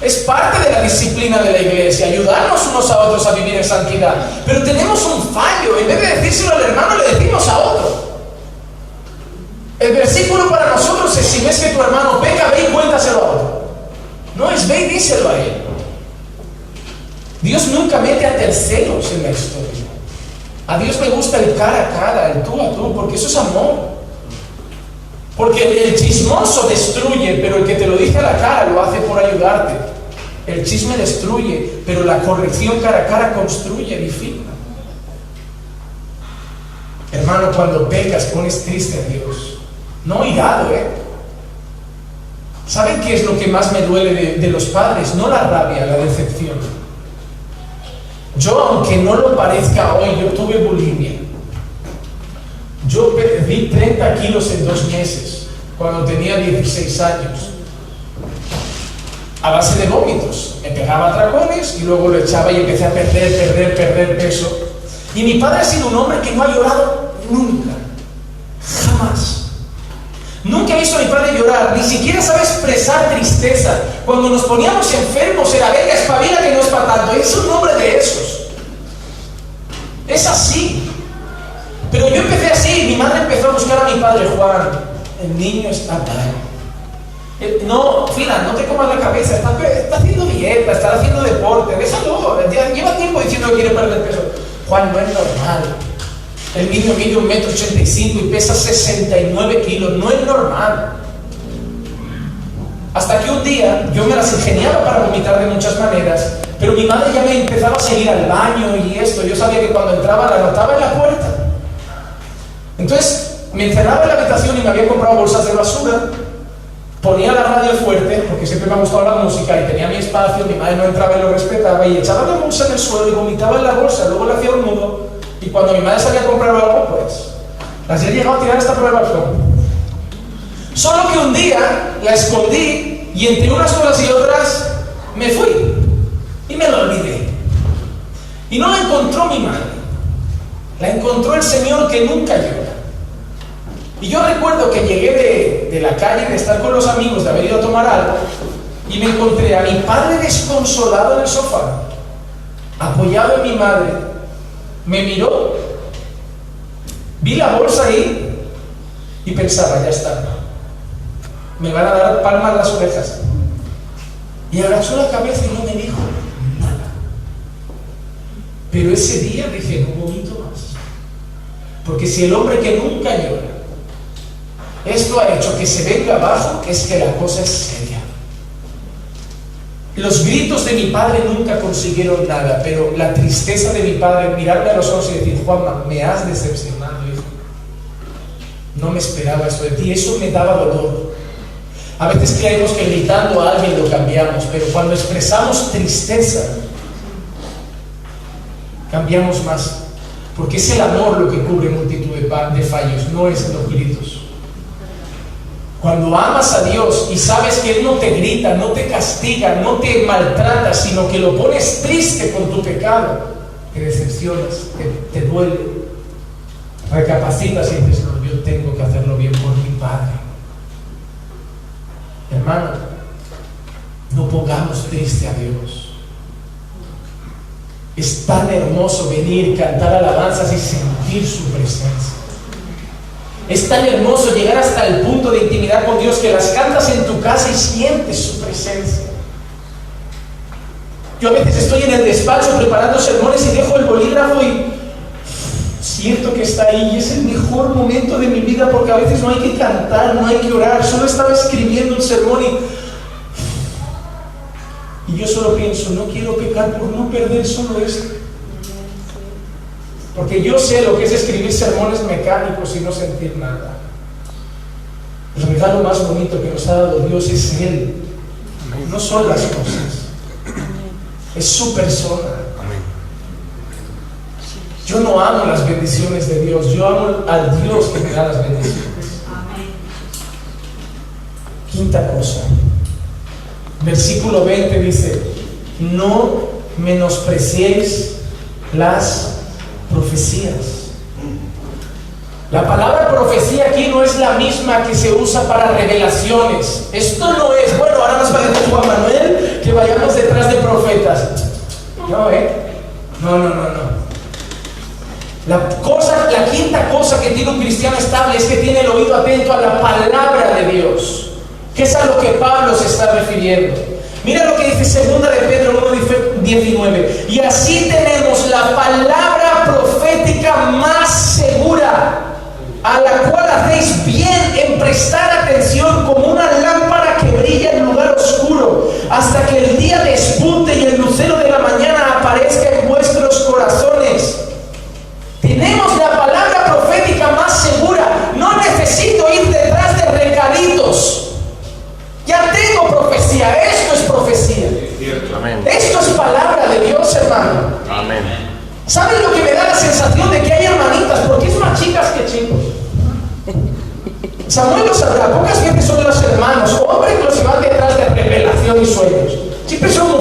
Es parte de la disciplina de la iglesia, ayudarnos unos a otros a vivir en santidad. Pero tenemos un fallo. En vez de decírselo al hermano, le decimos a otro. El versículo para nosotros es, si ves que tu hermano peca, ve y cuéntaselo a otro. No es ve y díselo a él. Dios nunca mete a terceros en la historia. A Dios le gusta el cara a cara, el tú a tú, porque eso es amor. Porque el chismoso destruye, pero el que te lo dice a la cara lo hace por ayudarte. El chisme destruye, pero la corrección cara a cara construye, edifica. Hermano, cuando pecas pones triste a Dios. No irado, ¿eh? ¿Saben qué es lo que más me duele de, de los padres? No la rabia, la decepción. Yo, aunque no lo parezca hoy, yo tuve bulimia. Yo perdí 30 kilos en dos meses, cuando tenía 16 años. A base de vómitos. Me pegaba tracones y luego lo echaba y empecé a perder, perder, perder peso. Y mi padre ha sido un hombre que no ha llorado nunca. Jamás. Nunca he visto a mi padre llorar, ni siquiera sabe expresar tristeza. Cuando nos poníamos enfermos era, venga, espabila que no es tanto. Es un hombre de esos. Es así. Pero yo empecé así, mi madre empezó a buscar a mi padre, Juan, el niño está mal. Eh, no, Fila, no te comas la cabeza, está, está haciendo dieta, está haciendo deporte, déjalo, lleva tiempo diciendo que quiere perder peso. Juan, no es normal. El niño mide un metro ochenta y cinco y pesa 69 kilos. No es normal. Hasta que un día yo me las ingeniaba para vomitar de muchas maneras, pero mi madre ya me empezaba a seguir al baño y esto. Yo sabía que cuando entraba la notaba en la puerta. Entonces me encerraba en la habitación y me había comprado bolsas de basura. Ponía la radio fuerte, porque siempre me ha gustado la música y tenía mi espacio, mi madre no entraba y lo respetaba, y echaba la bolsa en el suelo y vomitaba en la bolsa, luego le hacía un nudo y cuando mi madre salía a comprar algo, pues las he llegado a tirar hasta por el balcón. Solo que un día la escondí y entre unas cosas y otras me fui y me lo olvidé. Y no la encontró mi madre, la encontró el Señor que nunca llora. Y yo recuerdo que llegué de, de la calle, de estar con los amigos, de haber ido a tomar algo, y me encontré a mi padre desconsolado en el sofá, apoyado en mi madre, me miró, vi la bolsa ahí y pensaba, ya está, me van a dar palmas las orejas. Y agachó la cabeza y no me dijo nada. Pero ese día dije, no vomito más. Porque si el hombre que nunca llora esto ha hecho que se venga abajo, es que la cosa es seria. Los gritos de mi padre nunca consiguieron nada, pero la tristeza de mi padre, mirarme a los ojos y decir, Juanma, me has decepcionado, hijo. No me esperaba eso de ti, eso me daba dolor. A veces creemos que gritando a alguien lo cambiamos, pero cuando expresamos tristeza, cambiamos más. Porque es el amor lo que cubre multitud de, fallos, no es los gritos. Cuando amas a Dios y sabes que Él no te grita, no te castiga, no te maltrata, sino que lo pones triste con tu pecado, te decepcionas, te, te duele, recapacitas y dices, no, yo tengo que hacerlo bien por mi Padre. Hermano, no pongamos triste a Dios. Es tan hermoso venir, cantar alabanzas y sentir su presencia. Es tan hermoso llegar hasta el punto de intimidad con Dios que las cantas en tu casa y sientes su presencia. Yo a veces estoy en el despacho preparando sermones y dejo el bolígrafo y siento que está ahí y es el mejor momento de mi vida porque a veces no hay que cantar, no hay que orar, solo estaba escribiendo un sermón y, y yo solo pienso, no quiero pecar por no perder solo esto. Porque yo sé lo que es escribir sermones mecánicos y no sentir nada. El regalo más bonito que nos ha dado Dios es Él. No son las cosas. Es su persona. Yo no amo las bendiciones de Dios, yo amo al Dios que me da las bendiciones. Quinta cosa. Versículo 20 dice, no menospreciéis las profecías. La palabra profecía aquí no es la misma que se usa para revelaciones. Esto no es, bueno, ahora nos decir Juan Manuel que vayamos detrás de profetas. No, ¿eh? No, no, no, no. La, cosa, la quinta cosa que tiene un cristiano estable es que tiene el oído atento a la palabra de Dios, que es a lo que Pablo se está refiriendo. Mira lo que dice segunda de Pedro 1.19. Y así tenemos la palabra profética más segura, a la cual hacéis bien en prestar atención como una lámpara que brilla en lugar oscuro, hasta que el día despunte y el lucero de chicos. Samuel lo sabrá, pocas veces son los hermanos, hombres los que van detrás de revelación y sueños. Siempre son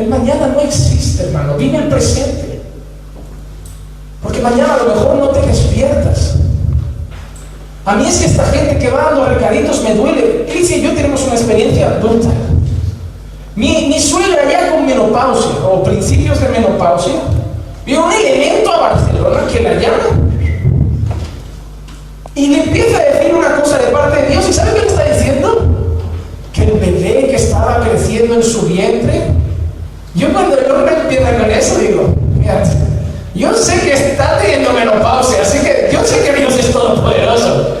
El mañana no existe, hermano. Vive el presente. Porque mañana a lo mejor no te despiertas. A mí es que esta gente que va dando recaditos me duele. Cristian y yo tenemos una experiencia adulta. Mi, mi suegra ya con menopausia o principios de menopausia vio un elemento a Barcelona que la llama y le empieza a decir una cosa de parte de Dios. ¿Y sabe qué le está diciendo? Que el bebé que estaba creciendo en su vientre. Yo cuando el hombre empieza con eso digo, mira, yo sé que está teniendo menopausia, así que yo sé que Dios es todopoderoso,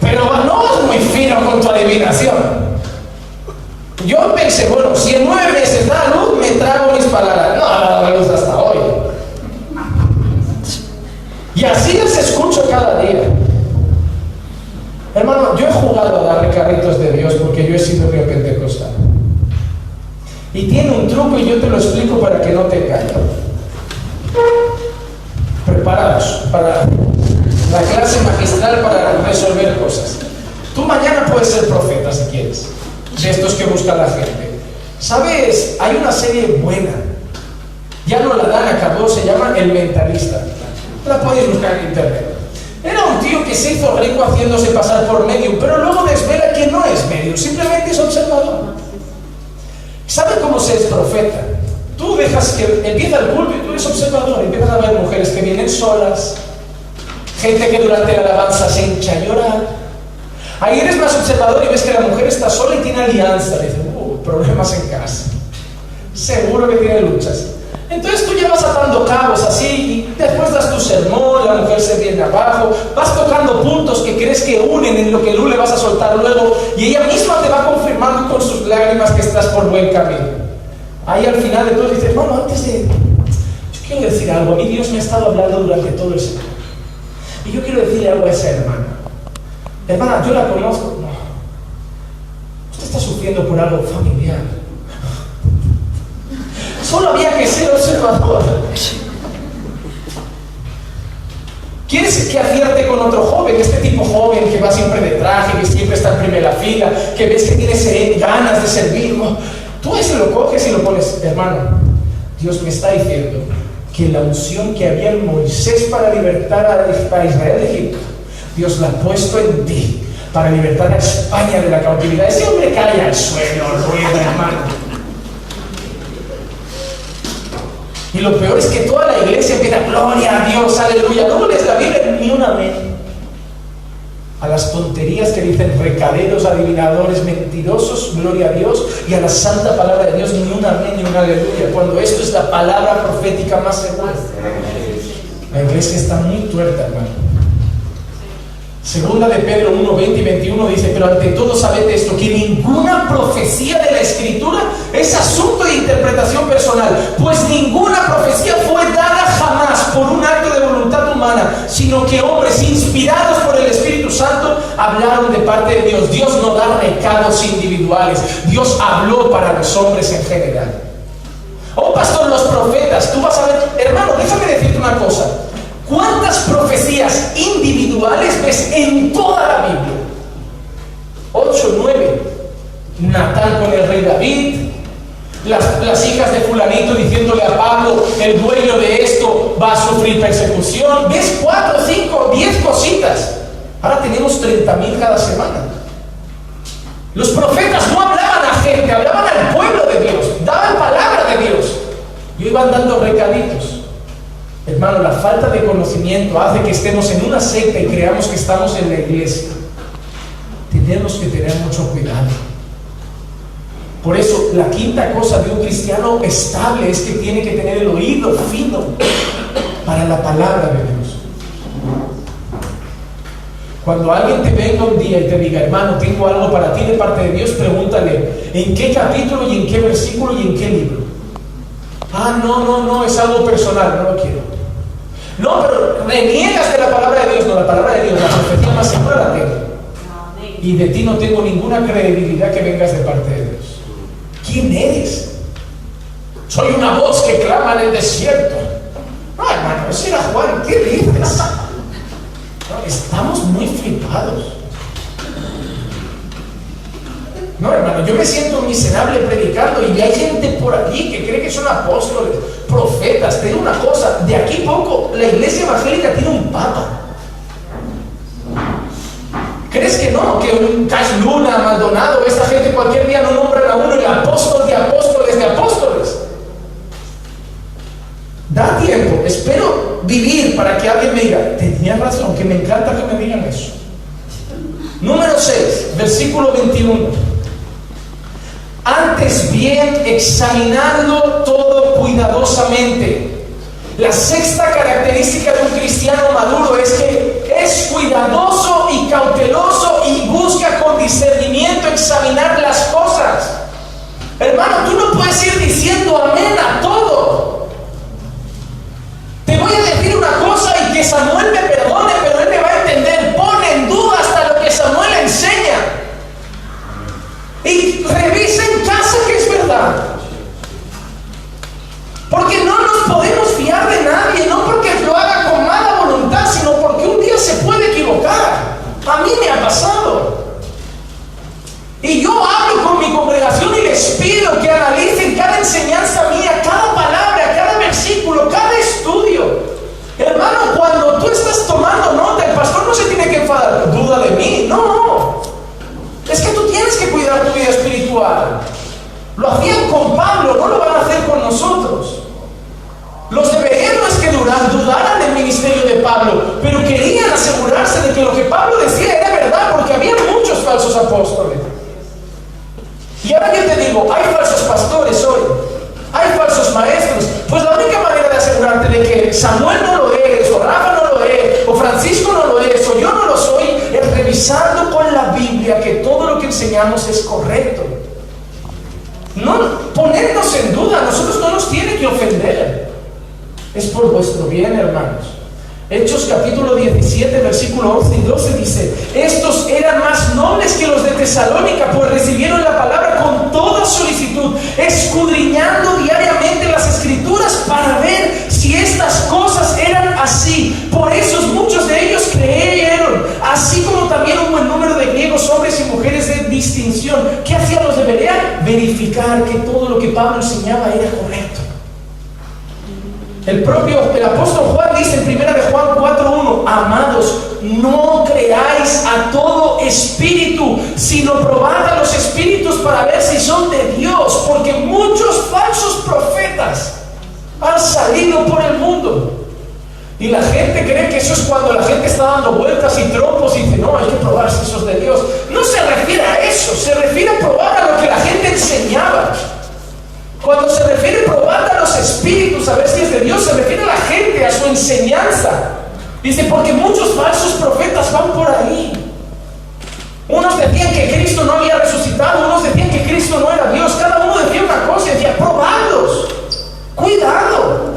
pero no es muy fino con tu adivinación. Yo pensé, bueno, si en nueve meses da luz, me trago mis palabras. No ha dado luz hasta hoy. Y así les escucho cada día. Hermano, yo he jugado a darle carritos de Dios porque yo he sido pentecostal. Y tiene un truco y yo te lo explico para que no te engañes. Preparados para la clase magistral para resolver cosas. Tú mañana puedes ser profeta si quieres, de estos que busca la gente. ¿Sabes? Hay una serie buena. Ya no la dan, acabó, se llama El Mentalista. La podéis buscar en internet. Era un tío que se hizo rico haciéndose pasar por medio, pero luego desvela que no es medio, simplemente es observador. ¿Sabe cómo se es profeta? Tú dejas que empieza el culto y tú eres observador, empiezas a ver mujeres que vienen solas, gente que durante la alabanza se hincha a llorar. Ahí eres más observador y ves que la mujer está sola y tiene alianza. Dices, uh, problemas en casa. Seguro que tiene luchas. Entonces tú ya vas atando cabos así y después das tu sermón, la mujer se viene abajo, vas tocando puntos que crees que unen en lo que tú le vas a soltar luego y ella misma te va confirmando con sus lágrimas que estás por buen camino. Ahí al final de todo dices, bueno, antes de... Yo quiero decir algo, a mí Dios me ha estado hablando durante todo el semana. Y yo quiero decirle algo a esa hermana. Hermana, yo la conozco. No. Usted está sufriendo por algo familiar. Solo había que ser observador. ¿Quieres que acierte con otro joven? Este tipo joven que va siempre de traje, que siempre está en primera fila, que ves que tiene ganas de servir. Tú ese lo coges y lo pones, hermano. Dios me está diciendo que la unción que había en Moisés para libertar a Israel de Egipto, Dios la ha puesto en ti para libertar a España de la cautividad. Ese hombre cae al suelo, rueda, hermano. Y lo peor es que toda la iglesia empieza, gloria a Dios, aleluya. No lees la Biblia ni una vez. A las tonterías que dicen recaderos, adivinadores, mentirosos, gloria a Dios. Y a la santa palabra de Dios ni una vez ni una aleluya. Cuando esto es la palabra profética más segura. La iglesia está muy tuerta, hermano. Segunda de Pedro 1, 20 y 21 dice, pero ante todo sabed esto, que ninguna profecía de la escritura es asunto de interpretación personal, pues ninguna profecía fue dada jamás por un acto de voluntad humana, sino que hombres inspirados por el Espíritu Santo hablaron de parte de Dios. Dios no da recados individuales, Dios habló para los hombres en general. Oh pastor, los profetas, tú vas a ver, hermano, déjame decirte una cosa. ¿Cuántas profecías individuales ves en toda la Biblia? Ocho, nueve. Natán con el rey David, las, las, hijas de fulanito diciéndole a Pablo, el dueño de esto va a sufrir persecución. ¿Ves cuatro, cinco, diez cositas? Ahora tenemos 30 mil cada semana. Los profetas no hablaban a gente, hablaban al pueblo de Dios, daban palabra de Dios. Y iban dando recaditos. Hermano, la falta de conocimiento hace que estemos en una secta y creamos que estamos en la iglesia. Tenemos que tener mucho cuidado. Por eso, la quinta cosa de un cristiano estable es que tiene que tener el oído fino para la palabra de Dios. Cuando alguien te venga un día y te diga, hermano, tengo algo para ti de parte de Dios, pregúntale, ¿en qué capítulo y en qué versículo y en qué libro? Ah, no, no, no, es algo personal, no lo quiero. No, pero reniegas de la palabra de Dios, no, la palabra de Dios, la profecía más segura tengo. Y de ti no tengo ninguna credibilidad que vengas de parte de Dios. ¿Quién eres? Soy una voz que clama en el desierto. No, hermano, ese era Juan, ¿qué dices? Estamos muy flipados. No, hermano, yo me siento miserable predicando y hay gente por allí que cree que son apóstoles, profetas. Te digo una cosa, de aquí poco la iglesia evangélica tiene un papa. ¿Crees que no? Que un Cash Luna, Maldonado, esta gente cualquier día no nombran a uno el apóstol de apóstoles de apóstoles. Da tiempo, espero vivir para que alguien me diga, tenía razón, que me encanta que me digan eso. Número 6, versículo 21. Antes bien, examinando todo cuidadosamente. La sexta característica de un cristiano maduro es que es cuidadoso y cauteloso y busca con discernimiento examinar las cosas. Hermano, tú no puedes ir diciendo amén a todo. Te voy a decir una cosa y que Samuel me perdone, pero él me va a entender. Pone en duda hasta lo que Samuel enseña. Y revisa Porque no nos podemos fiar de nadie, no porque lo haga con mala voluntad, sino porque un día se puede equivocar. A mí me ha pasado. Y yo hablo con mi congregación y les pido que analicen cada enseñanza mía, cada palabra, cada versículo, cada estudio. Hermano, cuando tú estás tomando nota, el pastor no se tiene que enfadar. Duda de mí. No. Es que tú tienes que cuidar tu vida espiritual. Lo hacían con Pablo, no lo van a hacer con nosotros. Los es que dudaran del ministerio de Pablo, pero querían asegurarse de que lo que Pablo decía era verdad, porque había muchos falsos apóstoles. Y ahora yo te digo, hay falsos pastores hoy, hay falsos maestros. Pues la única manera de asegurarte de que Samuel no lo es, o Rafa no lo es, o Francisco no lo es, o yo no lo soy, es revisando con la Biblia que todo lo que enseñamos es correcto. No ponernos en duda, nosotros no nos tiene que ofender. Es por vuestro bien, hermanos. Hechos capítulo 17, versículo 11 y 12 dice, estos eran más nobles que los de Tesalónica, pues recibieron la palabra con toda solicitud, escudriñando diariamente las escrituras para ver si estas cosas eran así. Por eso muchos de ellos creyeron, así como también un buen número de griegos, hombres y mujeres de distinción. Verificar que todo lo que Pablo enseñaba era correcto. El propio el apóstol Juan dice en primera de Juan 4:1, amados, no creáis a todo espíritu, sino probad a los espíritus para ver si son de Dios, porque muchos falsos profetas han salido por el mundo. Y la gente cree que eso es cuando la gente está dando vueltas y trompos y dice, no, hay que probar si eso es de Dios. No se refiere a eso, se refiere a probar a lo que la gente enseñaba. Cuando se refiere a probar a los espíritus, a ver si es de Dios, se refiere a la gente, a su enseñanza. Dice, porque muchos falsos profetas van por ahí. Unos decían que Cristo no había resucitado, unos decían que Cristo no era Dios. Cada uno decía una cosa y decía, probadlos. Cuidado.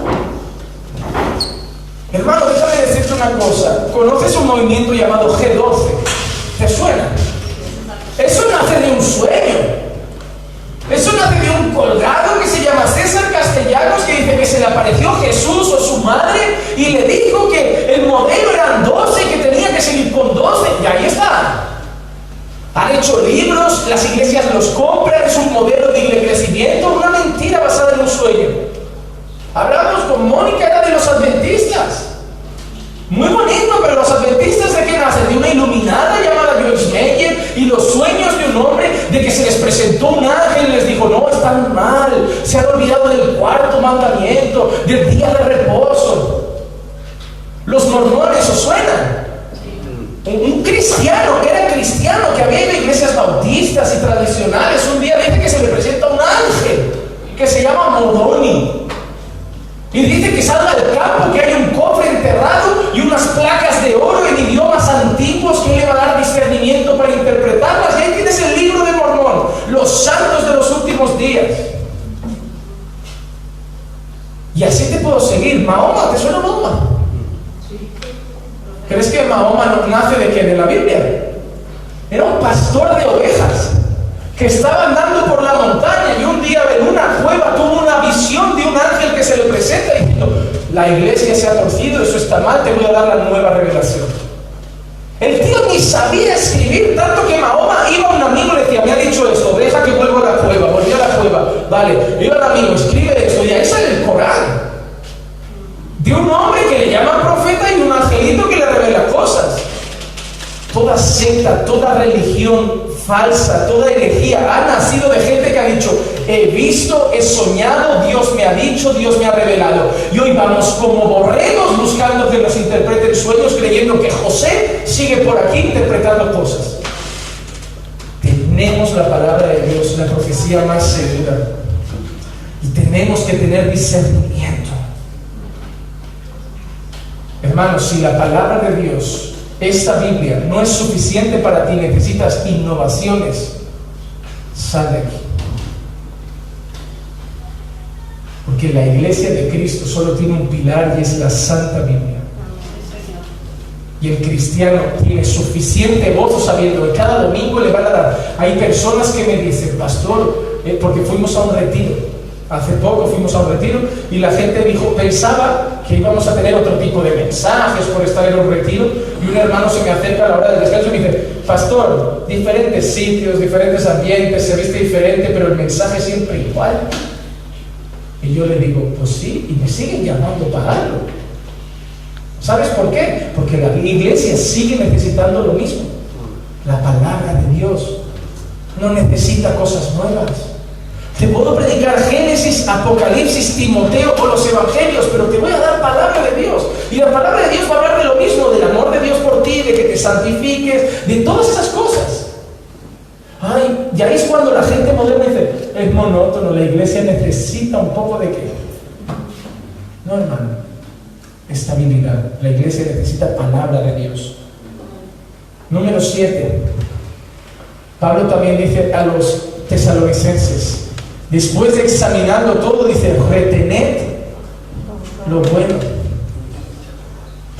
Hermano, déjame decirte una cosa. ¿Conoces un movimiento llamado G12? ¿Te suena? Eso nace de un sueño. Eso nace de un colgado que se llama César Castellanos que dice que se le apareció Jesús o su madre y le dijo que el modelo eran 12 y que tenía que seguir con 12. Y ahí está. Han hecho libros, las iglesias los compran, es un modelo de crecimiento, una mentira basada en un sueño. Hablamos con Mónica, era de los adventistas. Muy bonito, pero los adventistas de qué nacen? De una iluminada llamada Joyce Meyer y los sueños de un hombre de que se les presentó un ángel y les dijo, no, están mal, se han olvidado del cuarto mandamiento, del día de reposo. Los mormones, ¿os suenan? Un cristiano, que era cristiano, que había a iglesias bautistas y tradicionales, un día dice que se le presenta un ángel que se llama Moroni. Y dice que salga del campo, que hay un cofre enterrado y unas placas de oro en idiomas antiguos que le va a dar discernimiento para interpretarlas. Y ahí tienes el libro de Mormón, los santos de los últimos días. Y así te puedo seguir. Mahoma, ¿te suena Mahoma? ¿Crees que Mahoma no nace de quién? En la Biblia. Era un pastor de ovejas que estaba andando la iglesia se ha torcido, eso está mal, te voy a dar la nueva revelación. El tío ni sabía escribir, tanto que Mahoma iba a un amigo y le decía, me ha dicho esto, cueva. Vale, iba al amigo, escribe esto y ahí sale el Corán. De un hombre que le llama profeta y un angelito que le revela cosas. Toda secta, toda religión falsa, toda herejía ha nacido de gente que ha dicho, he visto, he soñado, Dios me ha dicho, Dios me ha revelado. Y hoy vamos como borregos buscando que nos interpreten sueños, creyendo que José sigue por aquí interpretando cosas. Tenemos la palabra de Dios, la profecía más segura. Y tenemos que tener discernimiento. Hermanos, si la palabra de Dios esta Biblia no es suficiente para ti, necesitas innovaciones, sal de aquí. Porque la iglesia de Cristo solo tiene un pilar y es la Santa Biblia. Y el cristiano tiene suficiente gozo sabiendo que cada domingo le van a dar. Hay personas que me dicen, pastor, eh, porque fuimos a un retiro. Hace poco fuimos a un retiro y la gente dijo, pensaba que íbamos a tener otro tipo de mensajes por estar en un retiro. Y un hermano se me acerca a la hora del descanso y me dice, pastor, diferentes sitios, diferentes ambientes, se viste diferente, pero el mensaje siempre igual. Y yo le digo, pues sí, y me siguen llamando para algo. ¿Sabes por qué? Porque la iglesia sigue necesitando lo mismo. La palabra de Dios no necesita cosas nuevas. Te puedo predicar Génesis, Apocalipsis, Timoteo o los Evangelios, pero te voy a dar palabra de Dios. Y la palabra de Dios va a hablar de lo mismo, del amor de Dios por ti, de que te santifiques, de todas esas cosas. Ay, y ahí es cuando la gente moderna dice, es monótono, la iglesia necesita un poco de qué. No, hermano, estabilidad. La iglesia necesita palabra de Dios. Número 7. Pablo también dice a los tesalonicenses, Después de examinarlo todo, dice, retened lo bueno.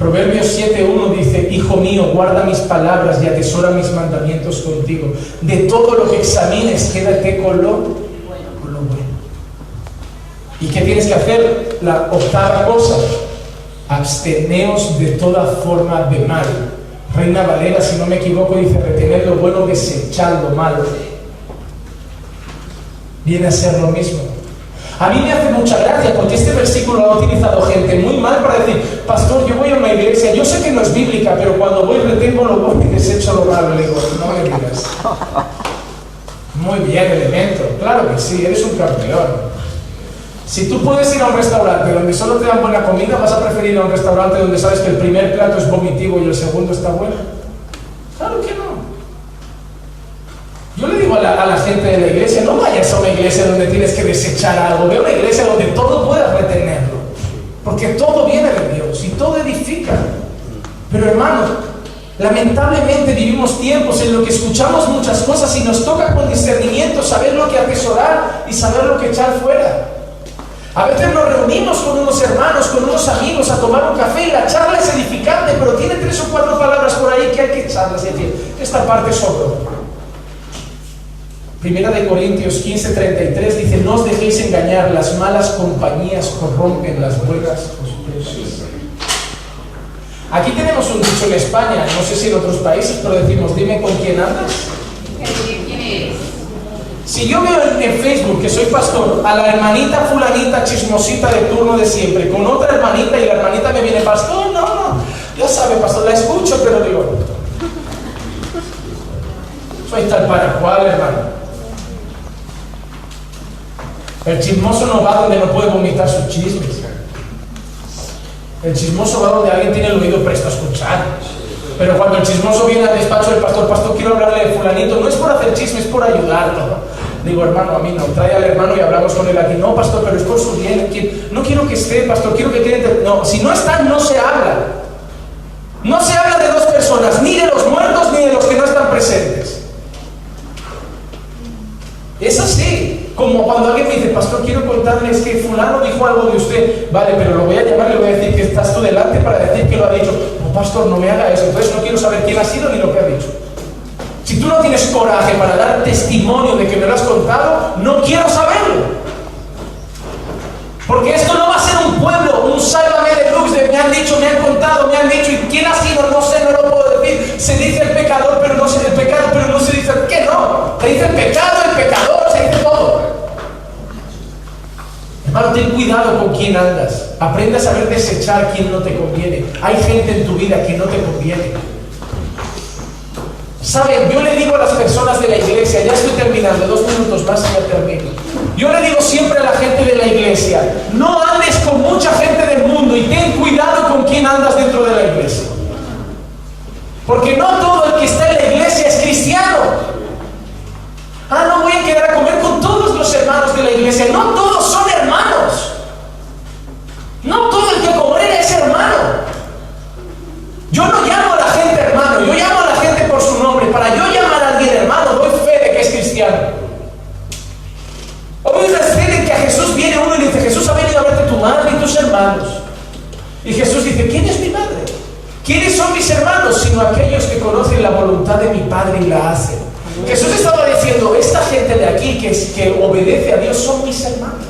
Proverbios 7.1 dice, Hijo mío, guarda mis palabras y atesora mis mandamientos contigo. De todo lo que examines, quédate con lo, bueno. ¿Y qué tienes que hacer? La octava cosa, absteneos de toda forma de mal. Reina Valera, si no me equivoco, dice, retener lo bueno, desechar lo malo viene a ser lo mismo. A mí me hace mucha gracia porque este versículo lo ha utilizado gente muy mal para decir, pastor, yo voy a una iglesia, yo sé que no es bíblica, pero cuando voy retengo lo bueno y desecho lo malo. Le digo, no me digas. Muy bien, elemento. Claro que sí, eres un campeón. Si tú puedes ir a un restaurante donde solo te dan buena comida, vas a preferir ir a un restaurante donde sabes que el primer plato es vomitivo y el segundo está bueno. Claro que no. Yo le digo a la, gente de la iglesia, no vayas a una iglesia donde tienes que desechar algo, ve a una iglesia donde todo puedas retenerlo, porque todo viene de Dios y todo edifica. Pero hermano, lamentablemente vivimos tiempos en los que escuchamos muchas cosas y nos toca con discernimiento saber lo que atesorar y saber lo que echar fuera. A veces nos reunimos con unos hermanos, con unos amigos a tomar un café y la charla es edificante, pero tiene tres o cuatro palabras por ahí que hay que echarlas, es decir, esta parte sobró. Primera de Corintios 15, 33 dice, no os dejéis engañar, las malas compañías corrompen las buenas costumbres. Aquí tenemos un dicho en España, no sé si en otros países, pero decimos, dime con quién andas. Si yo veo en Facebook que soy pastor a la hermanita fulanita chismosita de turno de siempre, con otra hermanita y la hermanita me viene, pastor, no, no, ya sabe, pastor, la escucho, pero digo, soy tal para cual, hermano. El chismoso no va donde no puede vomitar sus chismes. El chismoso va donde alguien tiene el oído presto a escuchar. Pero cuando el chismoso viene al despacho del pastor, pastor, quiero hablarle de fulanito, no es por hacer chismes, es por ayudarlo. Digo, hermano, a mí no, trae al hermano y hablamos con él aquí. No, pastor, pero es por su bien. No quiero que esté, pastor, quiero que quede. No, si no están, no se habla. No se habla de dos personas, ni de los muertos ni de los que no están presentes. Es así. Como cuando alguien me dice, pastor, quiero contarles que fulano dijo algo de usted. Vale, pero lo voy a llamar y le voy a decir que estás tú delante para decir que lo ha dicho. No, pastor, no me haga eso. Entonces no quiero saber quién ha sido ni lo que ha dicho. Si tú no tienes coraje para dar testimonio de que me lo has contado, no quiero saberlo. Porque esto no va a ser un pueblo, un sálvame de luz de me han dicho, me han contado, me han dicho, y quién ha sido, no sé, no lo puedo decir. Se dice el pecador, pero no se el pecado, pero no se dice que no. Se dice el pecado, el pecador, se dice todo. Cuidado con quién andas. Aprende a saber desechar quién no te conviene. Hay gente en tu vida que no te conviene. Saben, yo le digo a las personas de la iglesia, ya estoy terminando, dos minutos más y ya termino. Yo le digo siempre a la gente de la iglesia, no andes con mucha gente del mundo y ten cuidado con quién andas dentro de la iglesia. Porque no todo el que está en la iglesia es cristiano. Ah, no voy a quedar a comer con todos hermanos de la iglesia. No todos son hermanos. No todo el que congrega es hermano. Yo no llamo a la gente hermano, yo llamo a la gente por su nombre. Para yo llamar a alguien hermano, doy fe de que es cristiano. Hoy una fe que a Jesús viene uno y dice, Jesús ha venido a verte tu madre y tus hermanos. Y Jesús dice, ¿quién es mi madre? ¿Quiénes son mis hermanos? Sino aquellos que conocen la voluntad de mi Padre y la hacen. Jesús estaba diciendo, esta gente de aquí que, que obedece a Dios son mis hermanos.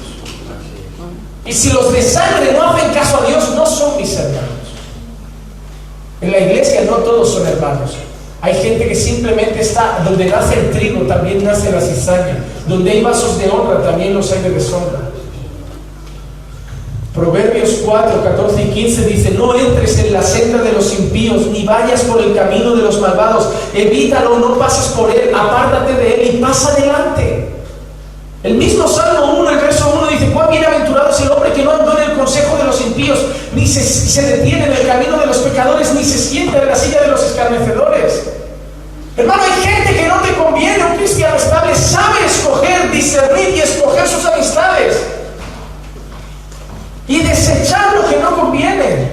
Y si los de sangre no hacen caso a Dios, no son mis hermanos. En la iglesia no todos son hermanos. Hay gente que simplemente está, donde nace el trigo, también nace la cizaña. Donde hay vasos de honra, también los hay de deshonra. Proverbios 4, 14 y 15 dice, no entres en la senda de los impíos, ni vayas por el camino de los malvados, evítalo, no pases por él, apártate de él y pasa adelante. El mismo Salmo 1, el verso 1 dice, cuán bienaventurado es el hombre que no andó en el consejo de los impíos, ni se, se detiene en el camino de los pecadores, ni se sienta en la silla de los escarnecedores. Hermano, hay gente que no te conviene, un cristiano estable sabe escoger, discernir y escoger sus amistades y desechar lo que no conviene.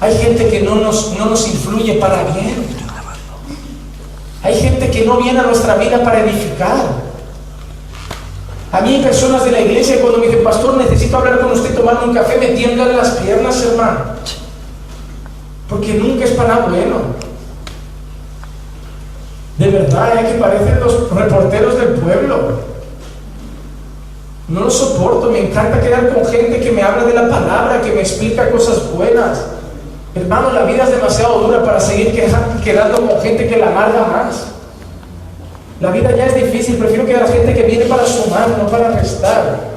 Hay gente que no nos, no nos influye para bien. Hay gente que no viene a nuestra vida para edificar. A mí hay personas de la iglesia cuando me dicen, pastor, necesito hablar con usted, tomar un café, me tiemblan las piernas, hermano. Porque nunca es para bueno. De verdad, es que parecen los reporteros del pueblo. No lo soporto, me encanta quedar con gente que me habla de la palabra, que me explica cosas buenas. Hermano, la vida es demasiado dura para seguir quedando con gente que la amarga más. La vida ya es difícil, prefiero quedar gente que viene para sumar, no para restar.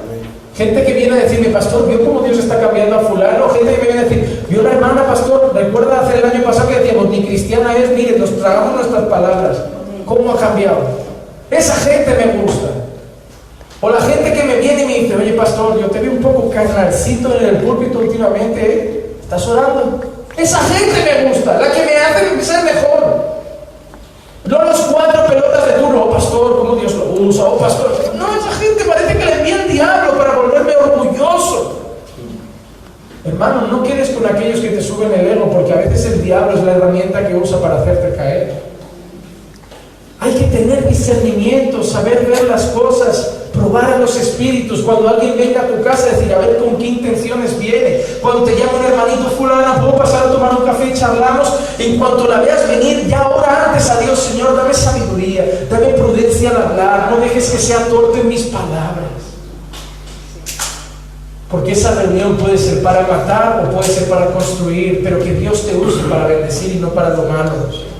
Gente que viene a decirme, pastor, ¿vio cómo Dios está cambiando a fulano? Gente que me viene a decir, vio la hermana, pastor, recuerda hace el año pasado que decíamos, ni cristiana es, mire, nos tragamos nuestras palabras. ¿Cómo ha cambiado? Esa gente me gusta. O la gente que me viene y me dice, oye pastor, yo te veo un poco carnalcito en el púlpito últimamente, ¿eh? ¿estás orando? Esa gente me gusta, la que me hace ser mejor. No los cuatro pelotas de turno, oh pastor, cómo Dios lo usa, oh pastor. No, esa gente parece que le envía el diablo para volverme orgulloso. Hermano, no quedes con aquellos que te suben el ego, porque a veces el diablo es la herramienta que usa para hacerte caer. Hay que tener discernimiento, saber ver las cosas, probar a los espíritus. Cuando alguien venga a tu casa, decir, a ver con qué intenciones viene. Cuando te llama un hermanito fulana, puedo pasar a tomar un café y charlamos. En cuanto la veas venir, ya ora antes a Dios, Señor, dame sabiduría, dame prudencia al hablar, no dejes que sea torpe en mis palabras. Porque esa reunión puede ser para matar o puede ser para construir, pero que Dios te use para bendecir y no para lo malo.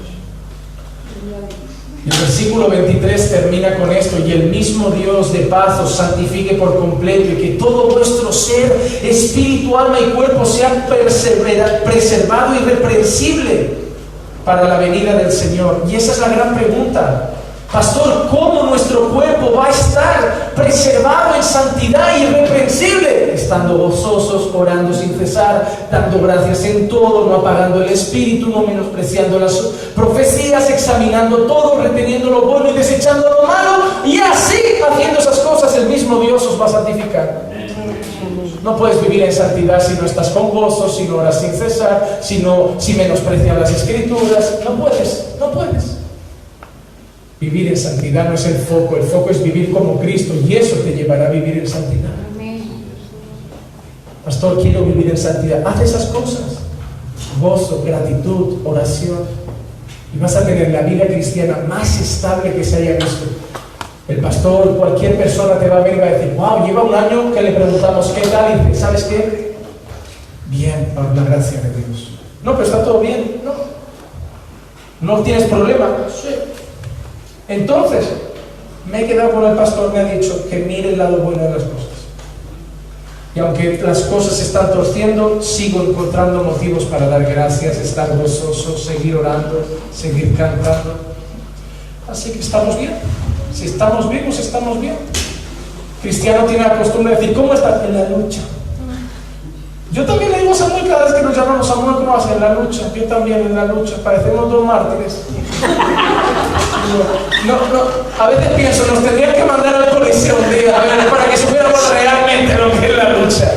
El versículo 23 termina con esto, y el mismo Dios de paz os santifique por completo y que todo vuestro ser, espíritu, alma y cuerpo sea preservado irreprensible para la venida del Señor. Y esa es la gran pregunta. Pastor, ¿cómo nuestro cuerpo va a estar preservado en santidad irreprensible? Estando gozosos, orando sin cesar, dando gracias en todo, no apagando el espíritu, no menospreciando las profecías, examinando todo, reteniendo lo bueno y desechando lo malo. Y así, haciendo esas cosas, el mismo Dios os va a santificar. No puedes vivir en santidad si no estás con gozo, si no oras sin cesar, si, no, si menosprecias las escrituras. No puedes, no puedes. Vivir en santidad no es el foco, el foco es vivir como Cristo y eso te llevará a vivir en santidad. Pastor, quiero vivir en santidad. Haz esas cosas. Gozo, gratitud, oración. Y vas a tener la vida cristiana más estable que se haya visto. El pastor, cualquier persona te va a ver y va a decir, wow, lleva un año que le preguntamos qué tal y dice, ¿sabes qué? Bien, por la gracia de Dios. No, pero está todo bien. No. ¿No tienes problema? Sí. Entonces, Me he quedado con el pastor, me ha dicho que mire el lado bueno de las cosas. Y aunque las cosas se están torciendo, sigo encontrando motivos para dar gracias, estar gozoso, seguir orando, seguir cantando. Así que estamos bien. Si estamos vivos, estamos bien. Cristiano tiene la costumbre de decir, ¿cómo está en la lucha? Yo también le digo a Samuel cada vez que nos llamamos, Samuel, ¿cómo vas en la lucha? Yo también en la lucha, parecemos dos mártires. No, no, a veces pienso, nos tendrían que mandar al coliseo un día, para que supiéramos realmente lo que es la lucha.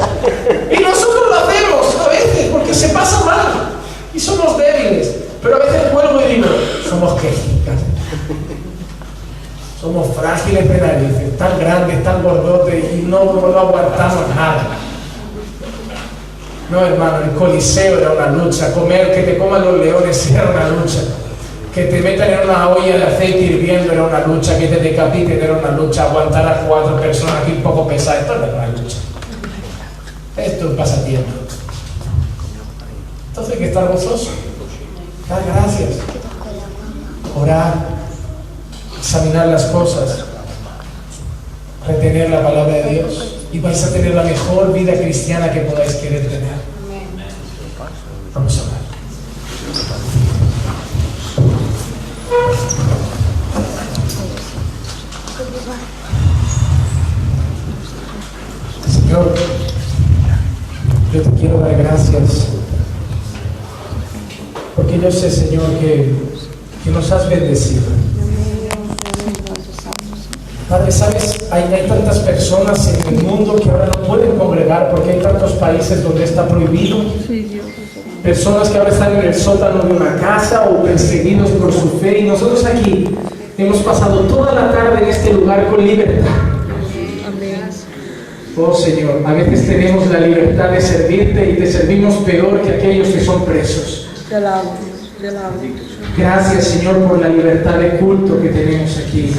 Y nosotros lo hacemos a veces, porque se pasa mal, y somos débiles. Pero a veces vuelvo y digo, somos quejicas. Somos frágiles de narices, tan grandes, tan gordotes, y no, no aguantamos nada. No, hermano, el coliseo era una lucha, comer, que te coman los leones era una lucha, que te metan en una olla de aceite hirviendo era una lucha, que te decapiten era una lucha, aguantar a cuatro personas aquí un poco pesadas, esto no era una lucha. Esto es un pasatiempo. Entonces hay que estar gozoso, dar gracias, orar, examinar las cosas, retener la palabra de Dios y vais a tener la mejor vida cristiana que podáis querer tener. Vamos a orar. Señor, yo te quiero dar gracias porque yo sé, Señor, que, que nos has bendecido. Padre, sabes, hay, hay, tantas personas en el mundo que ahora no pueden congregar porque hay tantos países donde está prohibido. Personas que ahora están en el sótano de una casa o perseguidos por su fe. Y nosotros aquí hemos pasado toda la tarde en este lugar con libertad. Oh Señor, a veces tenemos la libertad de servirte y te servimos peor que aquellos que son presos. Gracias Señor por la libertad de culto que tenemos aquí.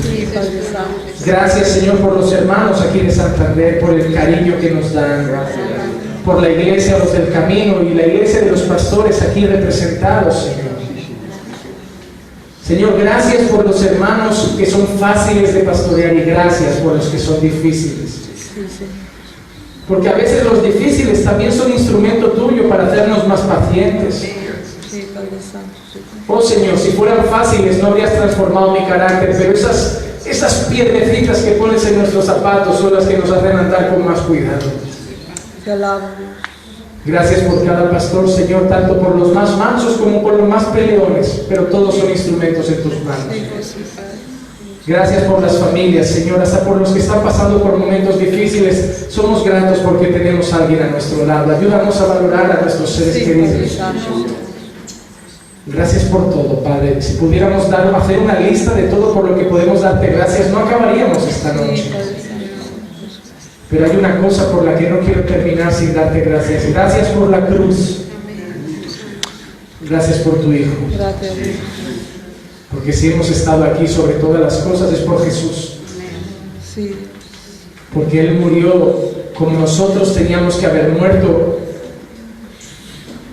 Gracias Señor por los hermanos aquí de Santander, por el cariño que nos dan. Por la iglesia, los del camino y la iglesia de los pastores aquí representados, Señor. Señor, gracias por los hermanos que son fáciles de pastorear y gracias por los que son difíciles. Porque a veces los difíciles también son instrumento tuyo para hacernos más pacientes. Oh Señor, si fueran fáciles no habrías transformado mi carácter, pero esas, esas piedrecitas que pones en nuestros zapatos son las que nos hacen andar con más cuidado. Gracias por cada pastor, Señor, tanto por los más mansos como por los más peleones, pero todos son instrumentos en tus manos. Gracias por las familias, Señor, hasta por los que están pasando por momentos difíciles. Somos gratos porque tenemos a alguien a nuestro lado. Ayúdanos a valorar a nuestros seres queridos. Gracias por todo, Padre. Si pudiéramos dar, hacer una lista de todo por lo que podemos darte gracias, no acabaríamos esta noche. Pero hay una cosa por la que no quiero terminar sin darte gracias. Gracias por la cruz. Gracias por tu Hijo. Porque si hemos estado aquí sobre todas las cosas es por Jesús. Porque Él murió como nosotros teníamos que haber muerto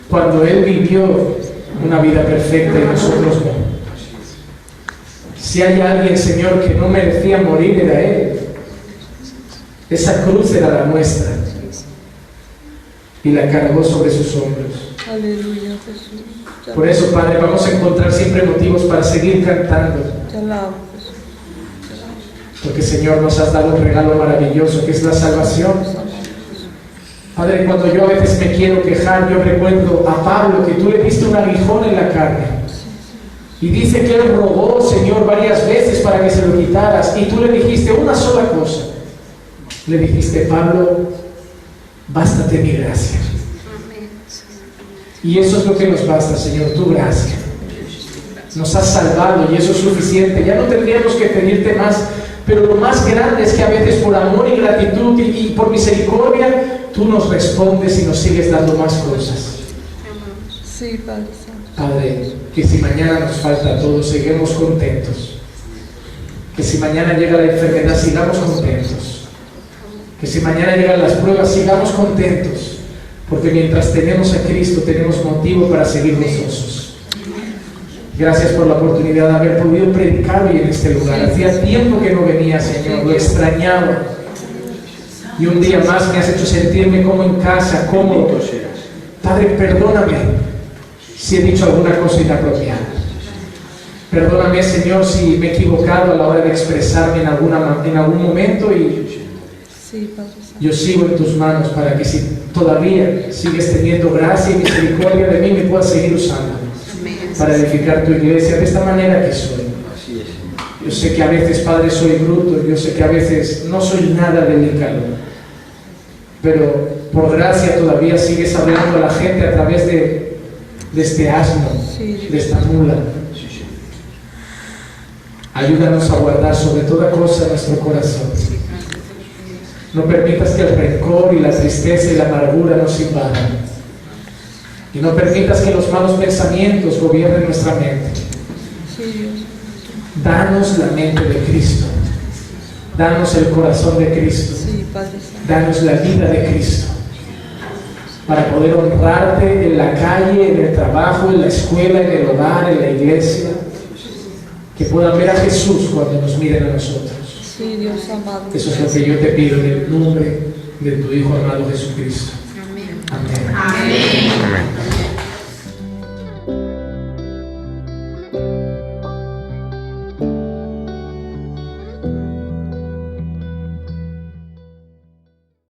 cuando Él vivió una vida perfecta y nosotros no. Si hay alguien, Señor, que no merecía morir, era Él. Esa cruz era la nuestra. Y la cargó sobre sus hombros. Aleluya, Jesús. Por eso, Padre, vamos a encontrar siempre motivos para seguir cantando. Porque, Señor, nos has dado un regalo maravilloso que es la salvación. Padre, cuando yo a veces me quiero quejar, yo recuerdo a Pablo que tú le diste un aguijón en la carne. Y dice que él rogó, Señor, varias veces para que se lo quitaras. Y tú le dijiste una sola cosa. Le dijiste, Pablo, bástate mi gracia. Y eso es lo que nos basta, Señor, tu gracia. Nos has salvado y eso es suficiente. Ya no tendríamos que pedirte más. Pero lo más grande es que a veces por amor y gratitud y, y por misericordia, tú nos respondes y nos sigues dando más cosas. Sí, Padre. Padre, que si mañana nos falta todo, seguimos contentos. Que si mañana llega la enfermedad, sigamos contentos. Que si mañana llegan las pruebas, sigamos contentos. Porque mientras tenemos a Cristo, tenemos motivo para seguir gozosos. Gracias por la oportunidad de haber podido predicar hoy en este lugar. Hacía tiempo que no venía, Señor, lo extrañaba. Y un día más me has hecho sentirme como en casa, cómodo. Padre, perdóname si he dicho alguna cosa inapropiada. Perdóname, Señor, si me he equivocado a la hora de expresarme en, alguna, en algún momento y Sí, Padre Santo. yo sigo en tus manos para que si todavía sigues teniendo gracia y misericordia de mí, me puedas seguir usando para edificar tu iglesia de esta manera que soy. Yo sé que a veces, Padre, soy bruto, yo sé que a veces no soy nada delicado, pero por gracia todavía sigues hablando a la gente a través de, de este asno, de esta mula. Ayúdanos a guardar sobre toda cosa nuestro corazón. No permitas que el rencor y la tristeza y la amargura nos invadan. Y no permitas que los malos pensamientos gobiernen nuestra mente. Danos la mente de Cristo. Danos el corazón de Cristo. Danos la vida de Cristo. Para poder honrarte en la calle, en el trabajo, en la escuela, en el hogar, en la iglesia. Que puedan ver a Jesús cuando nos miren a nosotros. Sí, Dios amado. Eso es lo que yo te pido en el nombre de tu Hijo amado Jesucristo. Amén. Amén.